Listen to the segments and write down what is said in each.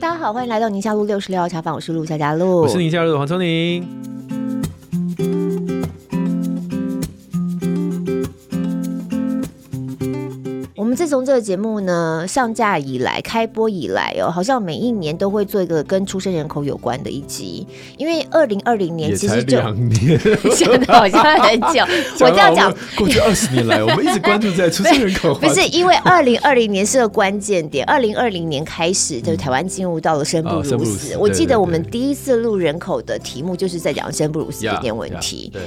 大家好，欢迎来到宁夏路六十六号茶坊，我是陆夏佳路，我是宁夏路的黄聪宁。自从这个节目呢上架以来，开播以来哦，好像每一年都会做一个跟出生人口有关的一集。因为二零二零年其实就两年，现在好像很久。我这样讲，过去二十年来，我们一直关注在出生人口。不是因为二零二零年是个关键点，二零二零年开始，就是台湾进入到了生不如死。我记得我们第一次录人口的题目就是在讲生不如死这点问题。对。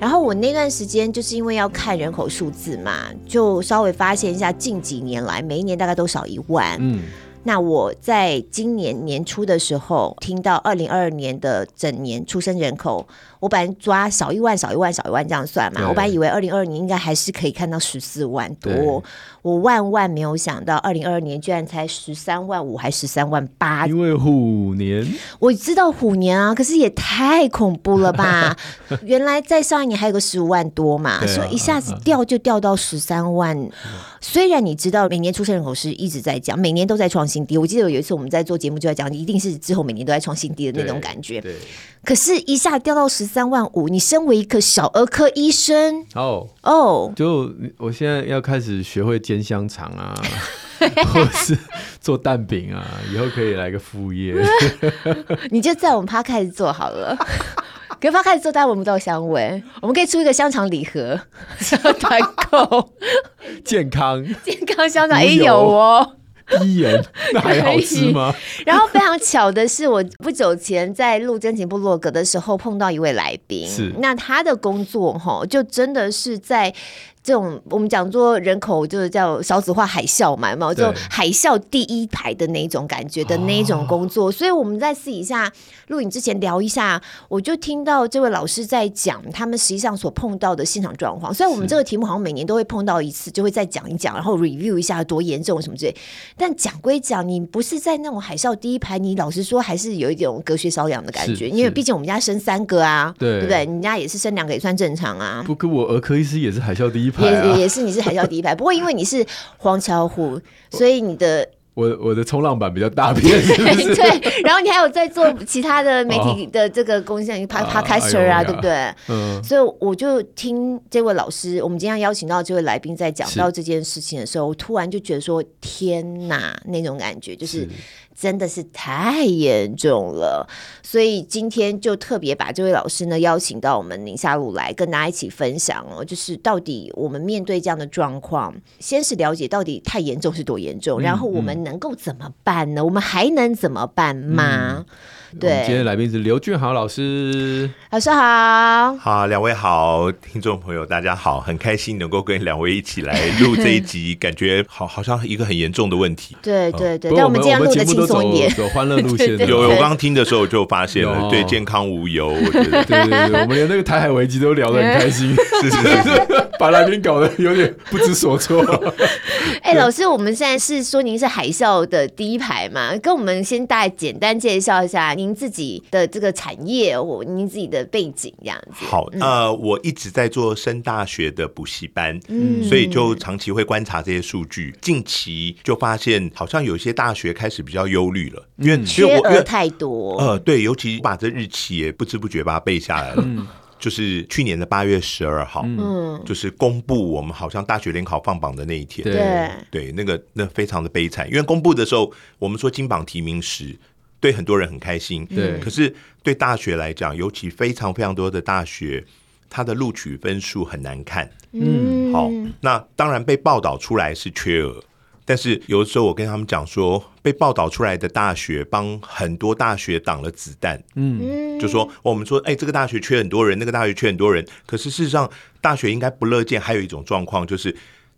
然后我那段时间就是因为要看人口数字嘛，就稍微发现一下近几年来每一年大概都少一万。嗯，那我在今年年初的时候听到二零二二年的整年出生人口，我本来抓少一万少一万少一万这样算嘛，我本来以为二零二二年应该还是可以看到十四万多。我万万没有想到，二零二二年居然才十三万五，还十三万八。因为虎年，我知道虎年啊，可是也太恐怖了吧！原来在上一年还有个十五万多嘛，所以一下子掉就掉到十三万。虽然你知道每年出生人口是一直在讲，每年都在创新低。我记得有一次我们在做节目就在讲，一定是之后每年都在创新低的那种感觉。可是，一下掉到十三万五，你身为一个小儿科医生，哦哦，oh. 就我现在要开始学会煎香肠啊，或者是做蛋饼啊，以后可以来个副业。你就在我们趴开始做好了，可趴开始做，大家闻不到香味。我们可以出一个香肠礼盒，团购，健康健康香肠也有哦。一眼，那还好吃吗？然后非常巧的是，我不久前在录真情部落格的时候碰到一位来宾，是那他的工作哈，就真的是在。这种我们讲做人口就是叫少子化海啸嘛，有没有？就海啸第一排的那种感觉的那种工作，所以我们在私底下录影之前聊一下，我就听到这位老师在讲他们实际上所碰到的现场状况。虽然我们这个题目好像每年都会碰到一次，就会再讲一讲，然后 review 一下多严重什么之类。但讲归讲，你不是在那种海啸第一排，你老实说还是有一种隔靴搔痒的感觉，因为毕竟我们家生三个啊，对，对不对？人家也是生两个也算正常啊。不，跟我儿科医师也是海啸第一排。也也是，你是海啸第一排，不过因为你是黄桥虎，所以你的我我的冲浪板比较大片，是是 对，然后你还有在做其他的媒体的这个贡献，Podcaster 啊，对不对？嗯，所以我就听这位老师，我们今天邀请到这位来宾在讲到这件事情的时候，我突然就觉得说，天哪，那种感觉就是。是真的是太严重了，所以今天就特别把这位老师呢邀请到我们宁夏路来跟大家一起分享哦，就是到底我们面对这样的状况，先是了解到底太严重是多严重，嗯、然后我们能够怎么办呢？嗯、我们还能怎么办吗？嗯对，今天来宾是刘俊豪老师，老师好，好，两位好，听众朋友大家好，很开心能够跟两位一起来录这一集，感觉好好像一个很严重的问题。对对对，但我们今天录的轻松一点，走欢乐路线。有，我刚刚听的时候就发现了，对健康无忧，我觉得，对对对，我们连那个台海危机都聊得很开心，是 是是，把来宾搞得有点不知所措。哎，老师，我们现在是说您是海啸的第一排嘛？跟我们先大概简单介绍一下。您自己的这个产业，或您自己的背景这样子。好，呃，我一直在做升大学的补习班，嗯，所以就长期会观察这些数据。近期就发现，好像有些大学开始比较忧虑了，因为缺额太多。呃，对，尤其把这日期也不知不觉把它背下来了。嗯，就是去年的八月十二号，嗯，就是公布我们好像大学联考放榜的那一天。对，对，那个那非常的悲惨，因为公布的时候，我们说金榜题名时。对很多人很开心，对。可是对大学来讲，尤其非常非常多的大学，它的录取分数很难看。嗯，好，那当然被报道出来是缺额，但是有的时候我跟他们讲说，被报道出来的大学帮很多大学挡了子弹。嗯，就说我们说，哎，这个大学缺很多人，那个大学缺很多人，可是事实上，大学应该不乐见。还有一种状况就是，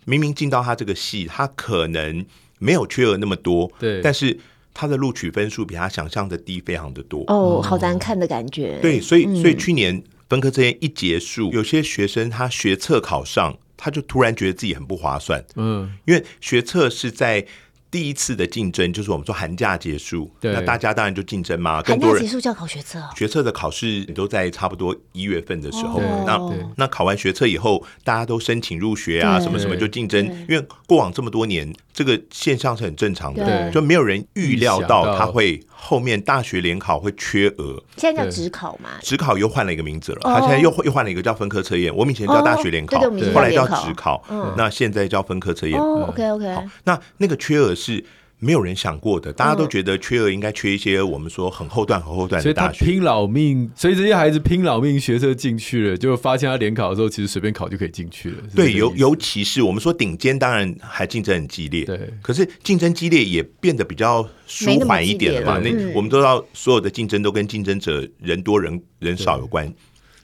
明明进到他这个系，他可能没有缺额那么多，对，但是。他的录取分数比他想象的低非常的多哦，好难看的感觉。对，所以所以去年分科测验一结束，嗯、有些学生他学测考上，他就突然觉得自己很不划算。嗯，因为学测是在第一次的竞争就是我们说寒假结束，对那大家当然就竞争嘛。寒假结束就要考学测，学测的考试都在差不多一月份的时候。哦、那那考完学测以后，大家都申请入学啊，什么什么就竞争。因为过往这么多年，这个现象是很正常的，就没有人预料到他会后面大学联考会缺额。现在叫职考嘛？职考又换了一个名字了，他现在又又换了一个叫分科测验。我们以前叫大学联考，后来叫职考，那现在叫分科测验。哦，OK OK。好，那那个缺额。是没有人想过的，大家都觉得缺额应该缺一些我们说很后段、很后段的大学，所以他拼老命，所以这些孩子拼老命学车进去了，就发现他联考的时候，其实随便考就可以进去了。对，尤尤其是我们说顶尖，当然还竞争很激烈，对。可是竞争激烈也变得比较舒缓一点了嘛？那我们都知道，所有的竞争都跟竞争者人多人人少有关。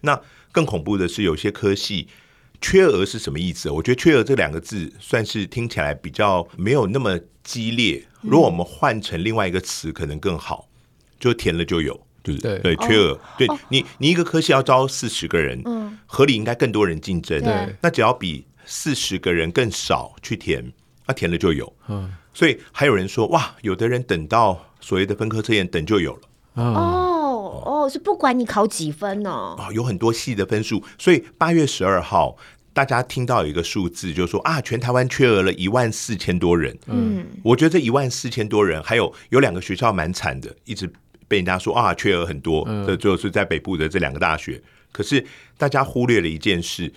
那更恐怖的是，有些科系。缺额是什么意思？我觉得“缺额”这两个字算是听起来比较没有那么激烈。如果我们换成另外一个词，可能更好，就填了就有，就是对，对缺额。对你，你一个科系要招四十个人，嗯合理应该更多人竞争。对，那只要比四十个人更少去填，那填了就有。嗯，所以还有人说，哇，有的人等到所谓的分科测验等就有了。哦哦，是不管你考几分哦，哦，有很多系的分数，所以八月十二号。大家听到有一个数字，就是说啊，全台湾缺额了一万四千多人。嗯，我觉得这一万四千多人，还有有两个学校蛮惨的，一直被人家说啊，缺额很多。这就是在北部的这两个大学。可是大家忽略了一件事：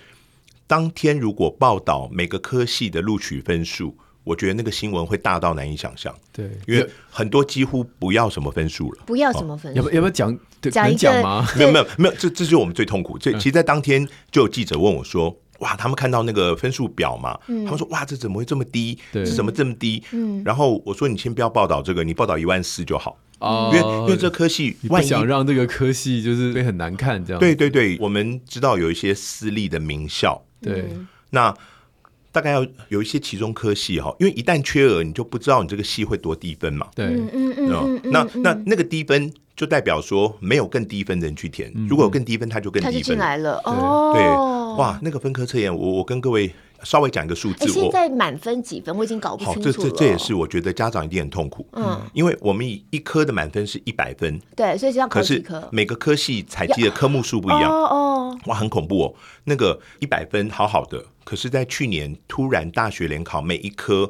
当天如果报道每个科系的录取分数，我觉得那个新闻会大到难以想象。对，因为很多几乎不要什么分数了，不要什么分数。要不要不要讲讲讲吗？没有没有没有，这这就是我们最痛苦。这其实，在当天就有记者问我说。哇，他们看到那个分数表嘛，嗯、他们说哇，这怎么会这么低？这怎么这么低？嗯、然后我说你先不要报道这个，你报道一万四就好。哦、因为因为这科系，你不想让这个科系就是会很难看这样。对对对，我们知道有一些私立的名校，对，那大概要有一些其中科系哈，因为一旦缺额，你就不知道你这个系会多低分嘛。对，嗯嗯嗯，那那那个低分。就代表说没有更低分的人去填，如果有更低分，他就更低分。他就进来了哦。对，哇，那个分科测验，我我跟各位稍微讲一个数字。现在满分几分？我已经搞不清楚了。这这这也是我觉得家长一定很痛苦。嗯，因为我们一一科的满分是一百分，对，所以就要考几科？可是每个科系采集的科目数不一样。哦哦，哇，很恐怖哦。那个一百分好好的，可是在去年突然大学联考每一科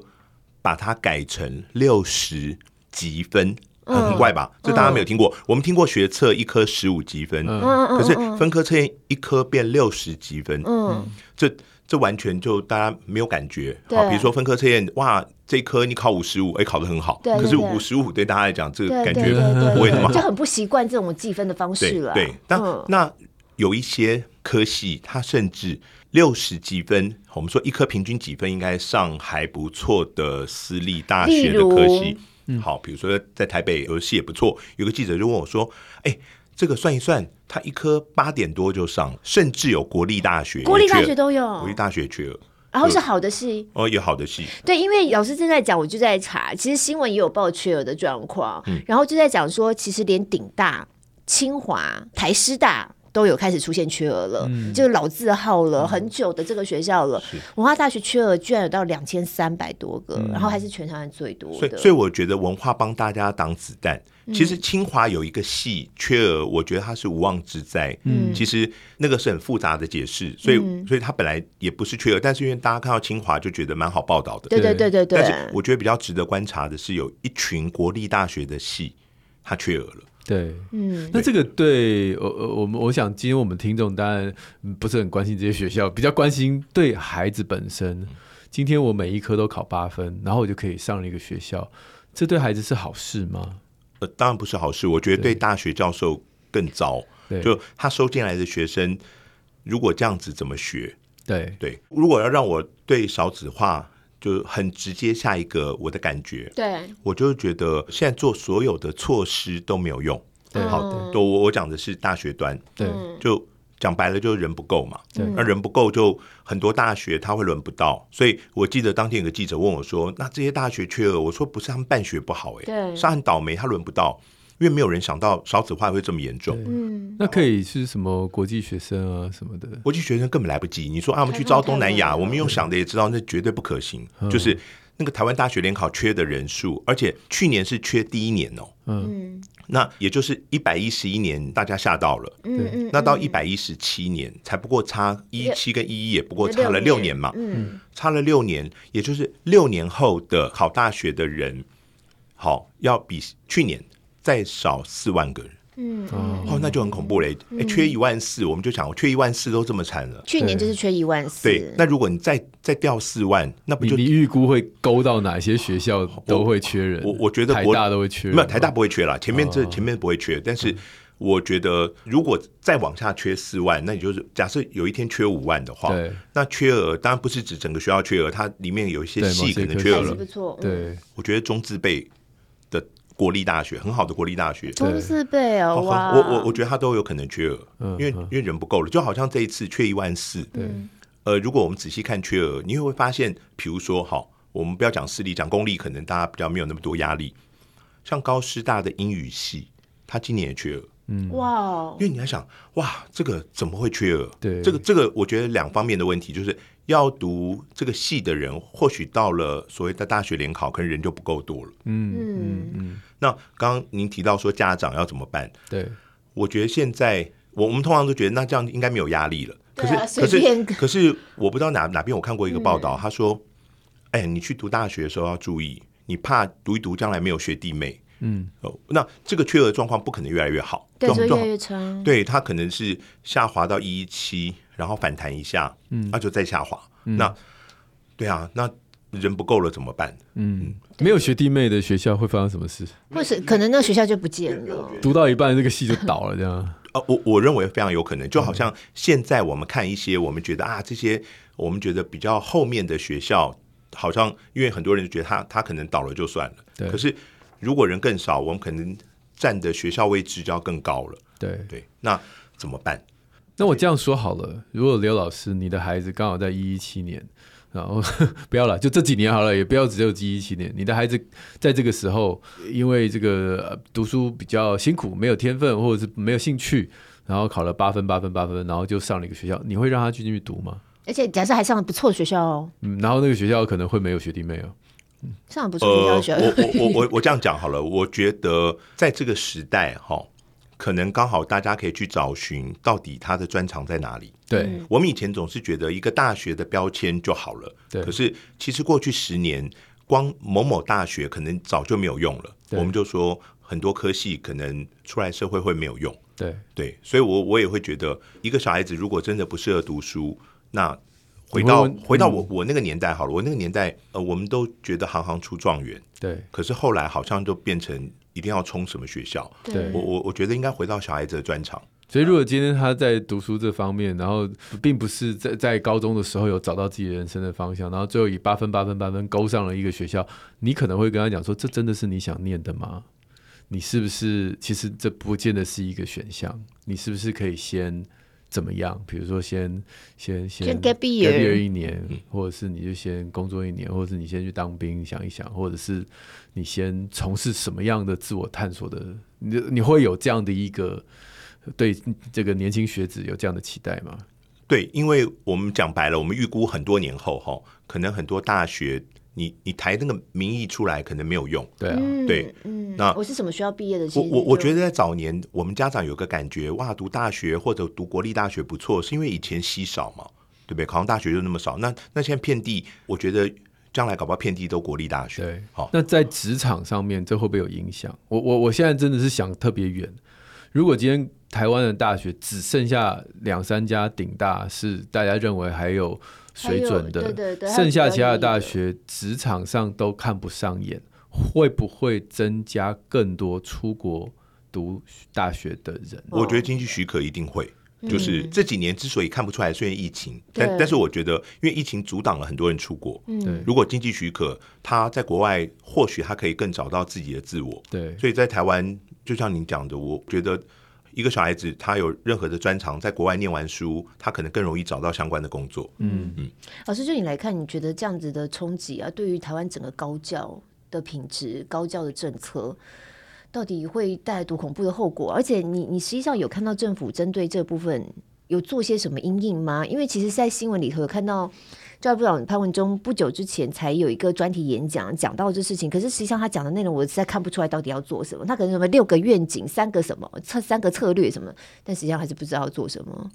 把它改成六十几分。很怪吧？这大家没有听过。我们听过学测一科十五积分，可是分科测验一科变六十积分。嗯，这这完全就大家没有感觉。好，比如说分科测验，哇，这一科你考五十五，哎，考得很好。可是五十五对大家来讲，这个感觉不会那么好，就很不习惯这种计分的方式了。对，那那有一些科系，它甚至六十级分，我们说一科平均几分应该上还不错的私立大学的科系。好，比如说在台北有戏也不错，有个记者就问我说：“哎，这个算一算，他一科八点多就上，甚至有国立大学，国立大学都有，国立大学缺了，然后是好的戏哦，有好的戏。对，因为老师正在讲，我就在查，其实新闻也有报缺额的状况，嗯、然后就在讲说，其实连顶大、清华、台师大。”都有开始出现缺额了，嗯、就是老字号了，很久的这个学校了。嗯、文化大学缺额居然有到两千三百多个，嗯、然后还是全台湾最多的。所以，所以我觉得文化帮大家挡子弹。嗯、其实清华有一个系缺额，我觉得它是无妄之灾。嗯，其实那个是很复杂的解释，所以，嗯、所以它本来也不是缺额，但是因为大家看到清华就觉得蛮好报道的。对对对对对。但是我觉得比较值得观察的是，有一群国立大学的系，它缺额了。对，嗯，那这个对，我我们我想，今天我们听众当然不是很关心这些学校，比较关心对孩子本身。今天我每一科都考八分，然后我就可以上了一个学校，这对孩子是好事吗？呃，当然不是好事，我觉得对大学教授更糟。对，就他收进来的学生，如果这样子怎么学？对对，如果要让我对少子化。就很直接，下一个我的感觉，对，我就觉得现在做所有的措施都没有用。对，好的，都我我讲的是大学端，对，就讲白了就是人不够嘛，对，那人不够就很多大学他会轮不到，所以我记得当天有个记者问我说：“那这些大学缺额？”我说：“不是他们办学不好，哎，对，是很倒霉，他轮不到。”因为没有人想到少子化会这么严重。嗯，那可以是什么国际学生啊什么的？国际学生根本来不及。你说啊，我们去招东南亚，我们用想的也知道那绝对不可行。就是那个台湾大学联考缺的人数，而且去年是缺第一年哦，嗯，那也就是一百一十一年，大家吓到了，嗯，那到一百一十七年才不过差一七跟一一也不过差了六年嘛，嗯，差了六年，也就是六年后的考大学的人，好要比去年再少四万个人。嗯哦，那就很恐怖嘞！哎、欸，缺一万四，我们就想，我缺一万四都这么惨了。去年就是缺一万四。对，那如果你再再掉四万，那不就你预估会勾到哪些学校都会缺人？我我觉得台大都会缺人，没有台大不会缺了，前面这前面不会缺。哦、但是我觉得，如果再往下缺四万，那你就是假设有一天缺五万的话，对，那缺额当然不是指整个学校缺额，它里面有一些系可能缺额了。不错，对，我觉得中字辈。国立大学很好的国立大学，中字辈哦，哇！我我我觉得他都有可能缺额，因为因为人不够了，就好像这一次缺一万四，对，呃，如果我们仔细看缺额，你会会发现，比如说，好，我们不要讲私立，讲公立，可能大家比较没有那么多压力。像高师大的英语系，他今年也缺额，嗯，哇，因为你要想，哇，这个怎么会缺额？对，这个这个，我觉得两方面的问题就是。要读这个系的人，或许到了所谓的大学联考，可能人就不够多了。嗯嗯嗯。那刚刚您提到说家长要怎么办？对，我觉得现在我我们通常都觉得那这样应该没有压力了。可是、啊、可是 可是我不知道哪哪边我看过一个报道，嗯、他说：“哎，你去读大学的时候要注意，你怕读一读将来没有学弟妹。”嗯哦，那这个缺额状况不可能越来越好，对，越来越差。对，它可能是下滑到一一七。然后反弹一下，嗯，那就再下滑。嗯、那，对啊，那人不够了怎么办？嗯，没有学弟妹的学校会发生什么事？或是可能那个学校就不见了，读到一半这个系就倒了，这样。呃，我我认为非常有可能，就好像现在我们看一些，我们觉得啊，这些我们觉得比较后面的学校，好像因为很多人觉得他他可能倒了就算了，对。可是如果人更少，我们可能占的学校位置就要更高了。对对，那怎么办？那我这样说好了，如果刘老师，你的孩子刚好在一一七年，然后 不要了，就这几年好了，也不要只有一一七年。你的孩子在这个时候，因为这个读书比较辛苦，没有天分，或者是没有兴趣，然后考了八分、八分、八分，然后就上了一个学校，你会让他去进去读吗？而且假设还上了不错的学校哦，嗯，然后那个学校可能会没有学弟妹哦，嗯，上了不错学校，呃，我我我我这样讲好了，我觉得在这个时代哈。可能刚好大家可以去找寻到底他的专长在哪里。对，我们以前总是觉得一个大学的标签就好了。对，可是其实过去十年，光某某大学可能早就没有用了。我们就说很多科系可能出来社会会没有用。对对，所以我我也会觉得，一个小孩子如果真的不适合读书，那回到回到我我那个年代好了，我那个年代呃，我们都觉得行行出状元。对，可是后来好像就变成。一定要冲什么学校？对，我我我觉得应该回到小孩子的专长。所以如果今天他在读书这方面，然后并不是在在高中的时候有找到自己人生的方向，然后最后以八分八分八分勾上了一个学校，你可能会跟他讲说：“这真的是你想念的吗？你是不是？其实这不见得是一个选项。你是不是可以先？”怎么样？比如说先，先先先 gap year 一年，或者是你就先工作一年，或者是你先去当兵想一想，或者是你先从事什么样的自我探索的？你你会有这样的一个对这个年轻学子有这样的期待吗？对，因为我们讲白了，我们预估很多年后哈，可能很多大学。你你抬那个名义出来可能没有用，对啊，对，嗯，那我是什么学校毕业的？我我我觉得在早年，我们家长有个感觉，哇，读大学或者读国立大学不错，是因为以前稀少嘛，对不对？考上大学就那么少，那那现在遍地，我觉得将来搞不好遍地都国立大学。对，好，那在职场上面，这会不会有影响？我我我现在真的是想特别远，如果今天台湾的大学只剩下两三家顶大，是大家认为还有。水准的，对对对，剩下其他的大学职场上都看不上眼，会不会增加更多出国读大学的人？我觉得经济许可一定会，就是这几年之所以看不出来，虽然疫情，但但是我觉得，因为疫情阻挡了很多人出国。对，如果经济许可，他在国外或许他可以更找到自己的自我。对，所以在台湾，就像您讲的，我觉得。一个小孩子，他有任何的专长，在国外念完书，他可能更容易找到相关的工作。嗯嗯，老师，就你来看，你觉得这样子的冲击啊，对于台湾整个高教的品质、高教的政策，到底会带来多恐怖的后果？而且你，你你实际上有看到政府针对这部分有做些什么因应吗？因为其实，在新闻里头有看到。教育部长潘文忠不久之前才有一个专题演讲，讲到这事情。可是实际上他讲的内容，我实在看不出来到底要做什么。他可能什么六个愿景，三个什么策，三个策略什么，但实际上还是不知道要做什么。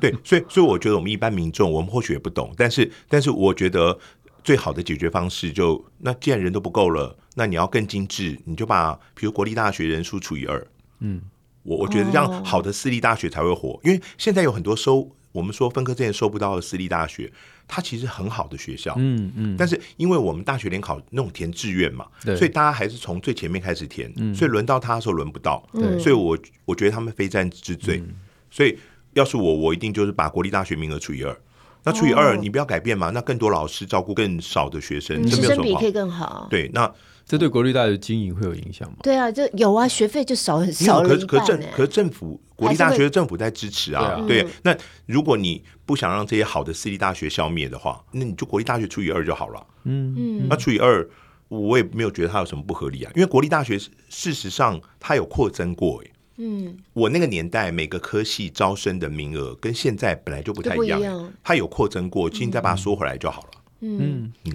对，所以所以我觉得我们一般民众，我们或许也不懂，但是但是我觉得最好的解决方式就，那既然人都不够了，那你要更精致，你就把比如国立大学人数除以二。嗯，我我觉得这样好的私立大学才会活，因为现在有很多收我们说分科之前收不到的私立大学，它其实很好的学校。嗯嗯，但是因为我们大学联考那种填志愿嘛，所以大家还是从最前面开始填，所以轮到他的时候轮不到。对，所以我我觉得他们非战之罪，所以。要是我，我一定就是把国立大学名额除以二。那除以二，你不要改变嘛？那更多老师照顾更少的学生，这没有什么好。可以更好。对，那这对国立大学经营会有影响吗？对啊，就有啊，学费就少很少了。可可政可政府国立大学的政府在支持啊。对，那如果你不想让这些好的私立大学消灭的话，那你就国立大学除以二就好了。嗯嗯。那除以二，我也没有觉得它有什么不合理啊，因为国立大学事实上它有扩增过哎。嗯，我那个年代每个科系招生的名额跟现在本来就不太一样，一样它有扩增过，现在把它缩回来就好了。嗯，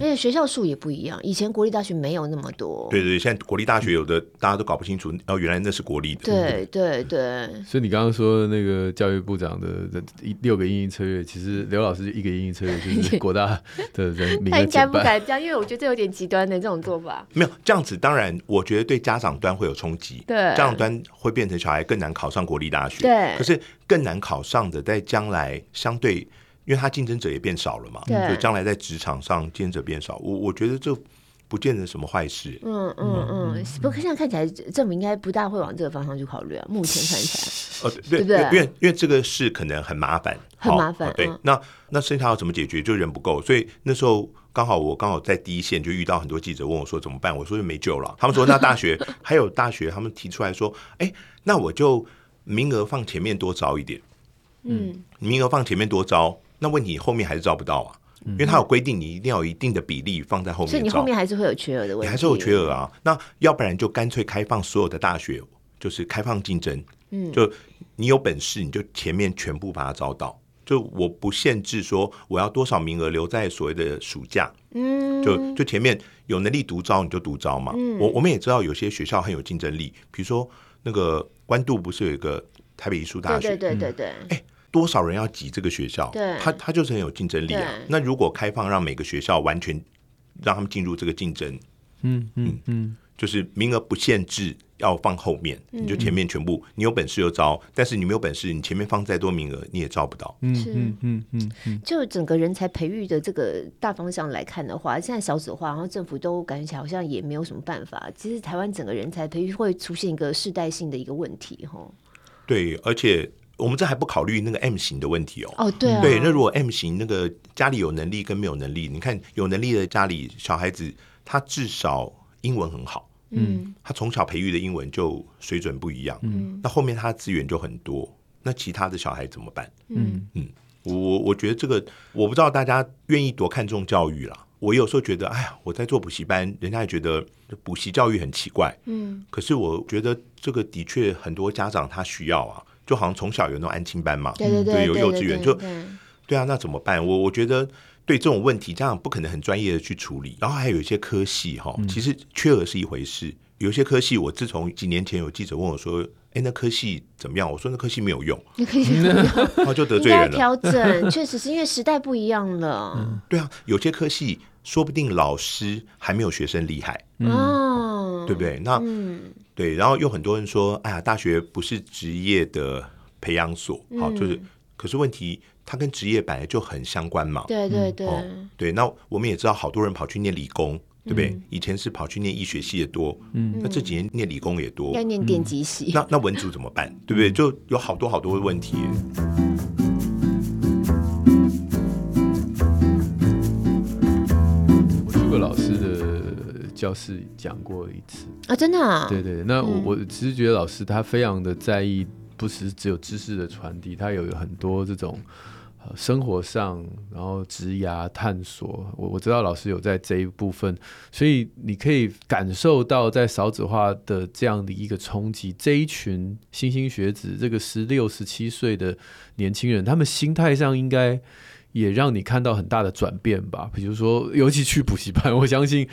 而且学校数也不一样，以前国立大学没有那么多。对对，现在国立大学有的大家都搞不清楚，哦，原来那是国立的。对对对。所以你刚刚说那个教育部长的六个因应策略，其实刘老师一个因应策略就是 国大的人名额减半。他应该不敢这样，因为我觉得这有点极端的这种做法。没有这样子，当然我觉得对家长端会有冲击，对家长端会变成小孩更难考上国立大学。对，可是更难考上的，在将来相对。因为他竞争者也变少了嘛，所以将来在职场上竞争者变少，我我觉得这不见得什么坏事。嗯嗯嗯，不过现在看起来政府应该不大会往这个方向去考虑啊。目前看起来，呃，对对，因为因为这个事可能很麻烦，很麻烦。对，那那剩下要怎么解决？就人不够，所以那时候刚好我刚好在第一线就遇到很多记者问我说怎么办？我说就没救了。他们说 那大学还有大学，他们提出来说，哎，那我就名额放前面多招一点。嗯，名额放前面多招。那问题后面还是招不到啊，因为它有规定，你一定要有一定的比例放在后面，所以你后面还是会有缺额的问题，你还是有缺额啊。那要不然就干脆开放所有的大学，就是开放竞争，嗯，就你有本事你就前面全部把它招到，就我不限制说我要多少名额留在所谓的暑假，嗯，就就前面有能力独招你就独招嘛。嗯。我我们也知道有些学校很有竞争力，比如说那个关渡不是有一个台北艺术大学，对对对对对，哎。多少人要挤这个学校？对，他他就是很有竞争力啊。那如果开放让每个学校完全让他们进入这个竞争，嗯嗯嗯，就是名额不限制，要放后面，你就前面全部，你有本事就招，但是你没有本事，你前面放再多名额你也招不到。嗯嗯嗯嗯，就整个人才培育的这个大方向来看的话，现在小子化，然后政府都感觉起来好像也没有什么办法。其实台湾整个人才培育会出现一个世代性的一个问题，哈。对，而且。我们这还不考虑那个 M 型的问题哦。哦，对啊。对，那如果 M 型那个家里有能力跟没有能力，你看有能力的家里小孩子，他至少英文很好，嗯，他从小培育的英文就水准不一样，嗯，那后面他资源就很多，那其他的小孩怎么办？嗯嗯，我我觉得这个我不知道大家愿意多看重教育啦。我有时候觉得，哎呀，我在做补习班，人家也觉得补习教育很奇怪，嗯，可是我觉得这个的确很多家长他需要啊。就好像从小有那种安亲班嘛，对对对，有幼稚园就对啊，那怎么办？我我觉得对这种问题，家长不可能很专业的去处理。然后还有一些科系哈，其实缺额是一回事。有些科系，我自从几年前有记者问我说：“哎，那科系怎么样？”我说：“ 那科系没有用，那科系然后就得罪人了。”调整 确实是因为时代不一样了。对啊，有些科系说不定老师还没有学生厉害嗯，对不对？那嗯。对，然后有很多人说：“哎呀，大学不是职业的培养所，好、嗯哦，就是，可是问题它跟职业本来就很相关嘛。”对对对、哦，对。那我们也知道，好多人跑去念理工，对不对？嗯、以前是跑去念医学系的多，嗯，那这几年念理工也多，要念电机系。那那文组怎么办？对不对？就有好多好多的问题。我是个老师的。教室讲过一次啊，真的啊？对对，那我我其实觉得老师他非常的在意，不是只有知识的传递，他有很多这种生活上，然后职涯探索。我我知道老师有在这一部分，所以你可以感受到在少子化的这样的一个冲击，这一群新兴学子，这个十六十七岁的年轻人，他们心态上应该也让你看到很大的转变吧。比如说，尤其去补习班，我相信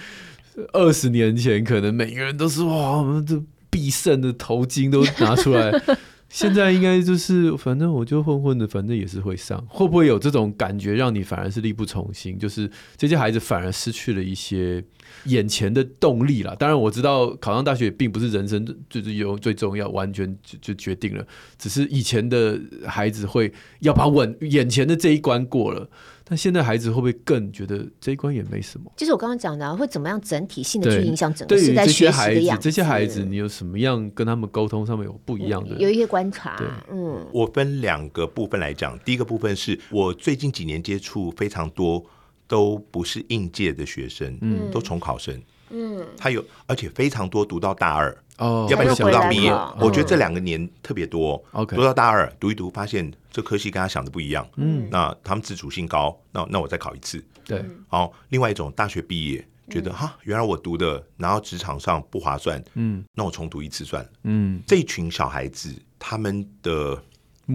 二十年前可能每个人都是哇，我们这必胜的头巾都拿出来。现在应该就是，反正我就混混的，反正也是会上。会不会有这种感觉，让你反而是力不从心？就是这些孩子反而失去了一些眼前的动力了。当然，我知道考上大学并不是人生就是有最重要，完全就就决定了。只是以前的孩子会要把稳眼前的这一关过了。那现在孩子会不会更觉得这一关也没什么？就是我刚刚讲的，会怎么样整体性的去影响整个时代学习的样子？对于这些孩子，这些孩子，你有什么样跟他们沟通上面有不一样的？有一些观察。嗯，我分两个部分来讲。第一个部分是我最近几年接触非常多都不是应届的学生，嗯，都重考生，嗯，他有而且非常多读到大二。哦，要不然就读到毕业。哦、我觉得这两个年特别多。OK，读到大二，读一读，发现这科系跟他想的不一样。嗯，那他们自主性高，那那我再考一次。对，好，另外一种大学毕业，觉得、嗯、哈，原来我读的，拿到职场上不划算。嗯，那我重读一次算了。嗯，这群小孩子他们的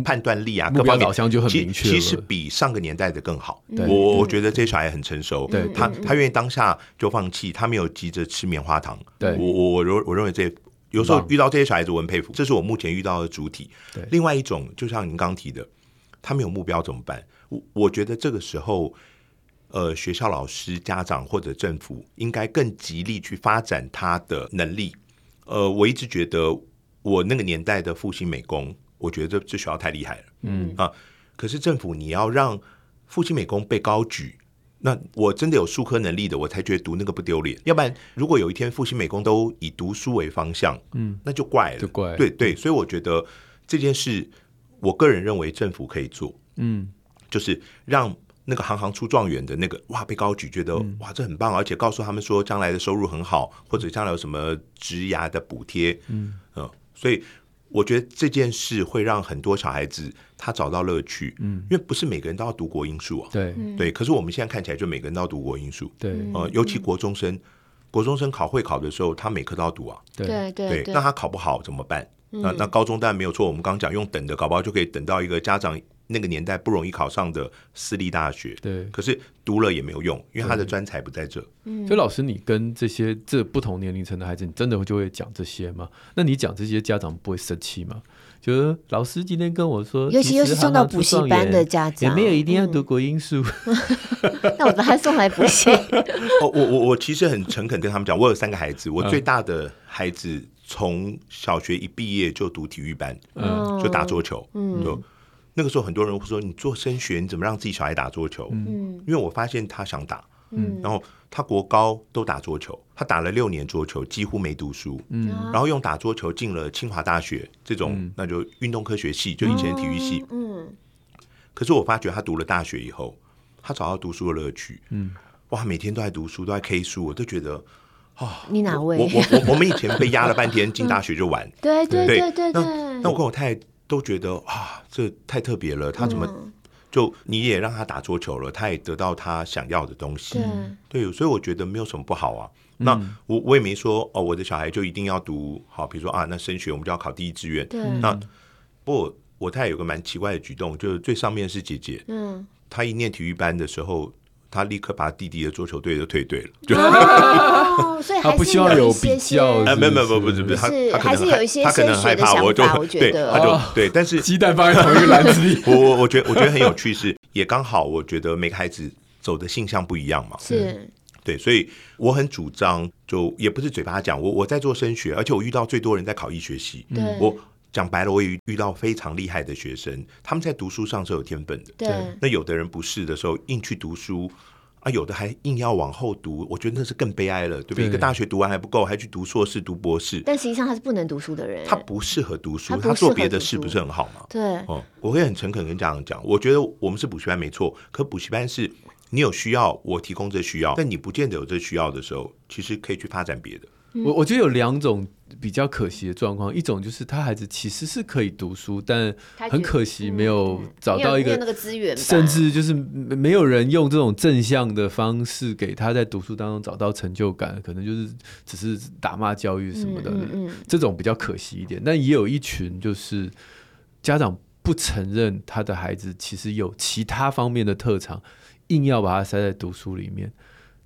判断力啊，各方面就很明确，其实比上个年代的更好。对我我觉得这些小孩很成熟。对，他他愿意当下就放弃，他没有急着吃棉花糖。对我我我认我认为这。有时候遇到这些小孩子，我很佩服。这是我目前遇到的主体。对另外一种，就像您刚提的，他没有目标怎么办？我我觉得这个时候，呃，学校老师、家长或者政府应该更极力去发展他的能力。呃，我一直觉得我那个年代的复兴美工，我觉得这这学校太厉害了。嗯啊，可是政府你要让复兴美工被高举。那我真的有术科能力的，我才觉得读那个不丢脸。要不然，如果有一天复兴美工都以读书为方向，嗯，那就怪了，就怪了。对对，所以我觉得这件事，我个人认为政府可以做，嗯，就是让那个行行出状元的那个哇被高举，觉得、嗯、哇这很棒，而且告诉他们说将来的收入很好，或者将来有什么职涯的补贴，嗯嗯，所以。我觉得这件事会让很多小孩子他找到乐趣，嗯，因为不是每个人都要读国英数啊，对对。可是我们现在看起来，就每个人都要读国英数，对，呃，尤其国中生，国中生考会考的时候，他每科都要读啊，对对对。那他考不好怎么办？那那高中当然没有错，我们刚刚讲用等的，搞不好就可以等到一个家长。那个年代不容易考上的私立大学，对，可是读了也没有用，因为他的专才不在这。嗯，所以老师，你跟这些这不同年龄层的孩子，你真的就会讲这些吗？那你讲这些家长不会生气吗？就是老师今天跟我说，尤其又是送到补习班的家长，也没有一定要读国英数。那我把他送来补习。哦，我我我其实很诚恳跟他们讲，我有三个孩子，我最大的孩子从小学一毕业就读体育班，嗯，就打桌球，嗯，就。那个时候很多人会说，你做升学你怎么让自己小孩打桌球？嗯，因为我发现他想打，嗯，然后他国高都打桌球，他打了六年桌球，几乎没读书，嗯，然后用打桌球进了清华大学这种，嗯、那就运动科学系，就以前体育系，嗯，可是我发觉他读了大学以后，他找到读书的乐趣，嗯，哇，每天都在读书，都在 K 书，我都觉得啊，哦、你哪位？我我我我们以前被压了半天进大学就完，对对对对对，那那我跟我太太。都觉得啊，这太特别了。他怎么就你也让他打桌球了，他也得到他想要的东西。对，对，所以我觉得没有什么不好啊。嗯、那我我也没说哦，我的小孩就一定要读好，比如说啊，那升学我们就要考第一志愿。对。那不过我太太有个蛮奇怪的举动，就是最上面是姐姐，嗯，她一念体育班的时候。他立刻把弟弟的桌球队都退队了，哦，所以他不希望有比较，哎，没有没有不是不是，他他还是有一些他可能害怕，我就对，他就对，但是鸡蛋放在同一个篮子里，我我我觉得我觉得很有趣，是也刚好，我觉得每个孩子走的性向不一样嘛，是。对，所以我很主张，就也不是嘴巴讲，我我在做升学，而且我遇到最多人在考医学系，我。讲白了，我也遇到非常厉害的学生，他们在读书上是有天分的。对，那有的人不是的时候，硬去读书啊，有的还硬要往后读，我觉得那是更悲哀了，对不对？对，一个大学读完还不够，还去读硕士、读博士。但实际上他是不能读书的人，他不适合读书，他，他做别的事不是很好吗？对，哦、嗯，我会很诚恳跟家长讲，我觉得我们是补习班没错，可补习班是你有需要，我提供这需要，但你不见得有这需要的时候，其实可以去发展别的。我我觉得有两种比较可惜的状况，一种就是他孩子其实是可以读书，但很可惜没有找到一个那个资源，甚至就是没有人用这种正向的方式给他在读书当中找到成就感，可能就是只是打骂教育什么的，这种比较可惜一点。但也有一群就是家长不承认他的孩子其实有其他方面的特长，硬要把他塞在读书里面。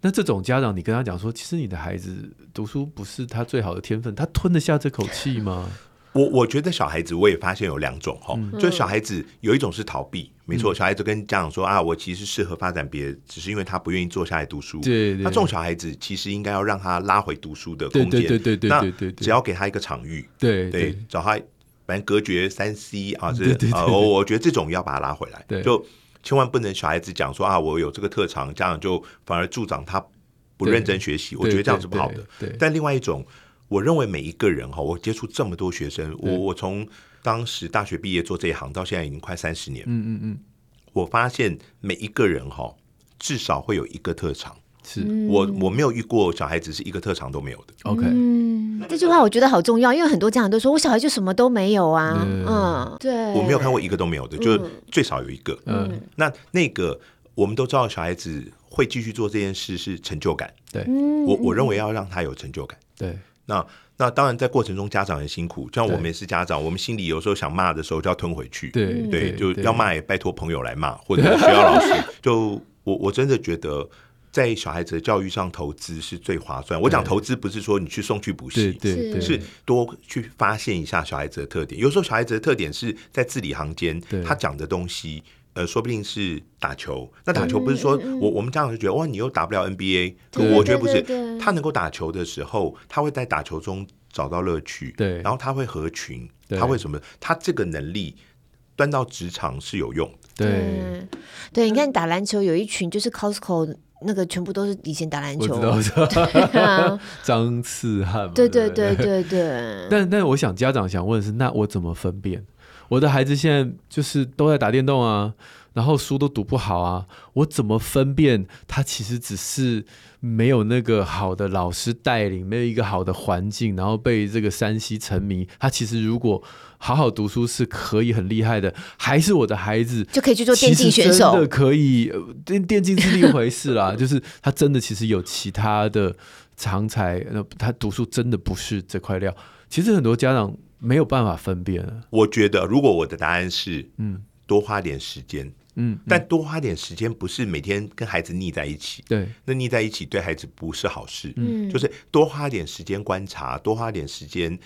那这种家长，你跟他讲说，其实你的孩子读书不是他最好的天分，他吞得下这口气吗？我我觉得小孩子，我也发现有两种哈，嗯、就是小孩子有一种是逃避，嗯、没错，小孩子跟家长说啊，我其实适合发展别的，只是因为他不愿意坐下来读书。对，对，那这种小孩子其实应该要让他拉回读书的空间，对对对对对对，只要给他一个场域，对对，对，找他反正隔绝三 C 啊，这啊，我我觉得这种要把他拉回来，对，就千万不能小孩子讲说啊，我有这个特长，家长就反而助长他不认真学习，我觉得这样是不好的。对，但另外一种。我认为每一个人哈，我接触这么多学生，我我从当时大学毕业做这一行到现在已经快三十年，嗯嗯嗯，我发现每一个人哈，至少会有一个特长，是我我没有遇过小孩子是一个特长都没有的。OK，嗯，这句话我觉得好重要，因为很多家长都说我小孩就什么都没有啊，嗯，对，我没有看过一个都没有的，就是最少有一个，嗯，那那个我们都知道小孩子会继续做这件事是成就感，对，我我认为要让他有成就感，对。那那当然，在过程中家长很辛苦，像我们也是家长，我们心里有时候想骂的时候就要吞回去，对对，就要骂也拜托朋友来骂，或者学校老师。就我我真的觉得，在小孩子的教育上投资是最划算。我讲投资不是说你去送去补习，对，是多去发现一下小孩子的特点。有时候小孩子的特点是在字里行间，他讲的东西。呃，说不定是打球。那打球不是说我我们家长就觉得哇，你又打不了 NBA。我觉得不是，他能够打球的时候，他会在打球中找到乐趣。对，然后他会合群，他会什么？他这个能力端到职场是有用。对，对，你看打篮球有一群就是 Costco 那个全部都是以前打篮球，我知道，张次汉。对对对对对。但但我想家长想问的是，那我怎么分辨？我的孩子现在就是都在打电动啊，然后书都读不好啊，我怎么分辨他其实只是没有那个好的老师带领，没有一个好的环境，然后被这个山西沉迷。他其实如果好好读书是可以很厉害的，还是我的孩子就可以去做电竞选手？真的可以，电电竞是另一回事啦。就是他真的其实有其他的长才，那他读书真的不是这块料。其实很多家长。没有办法分辨。我觉得，如果我的答案是，嗯，多花点时间，嗯，嗯，但多花点时间不是每天跟孩子腻在一起，对，那腻在一起对孩子不是好事，嗯，就是多花点时间观察，多花点时间，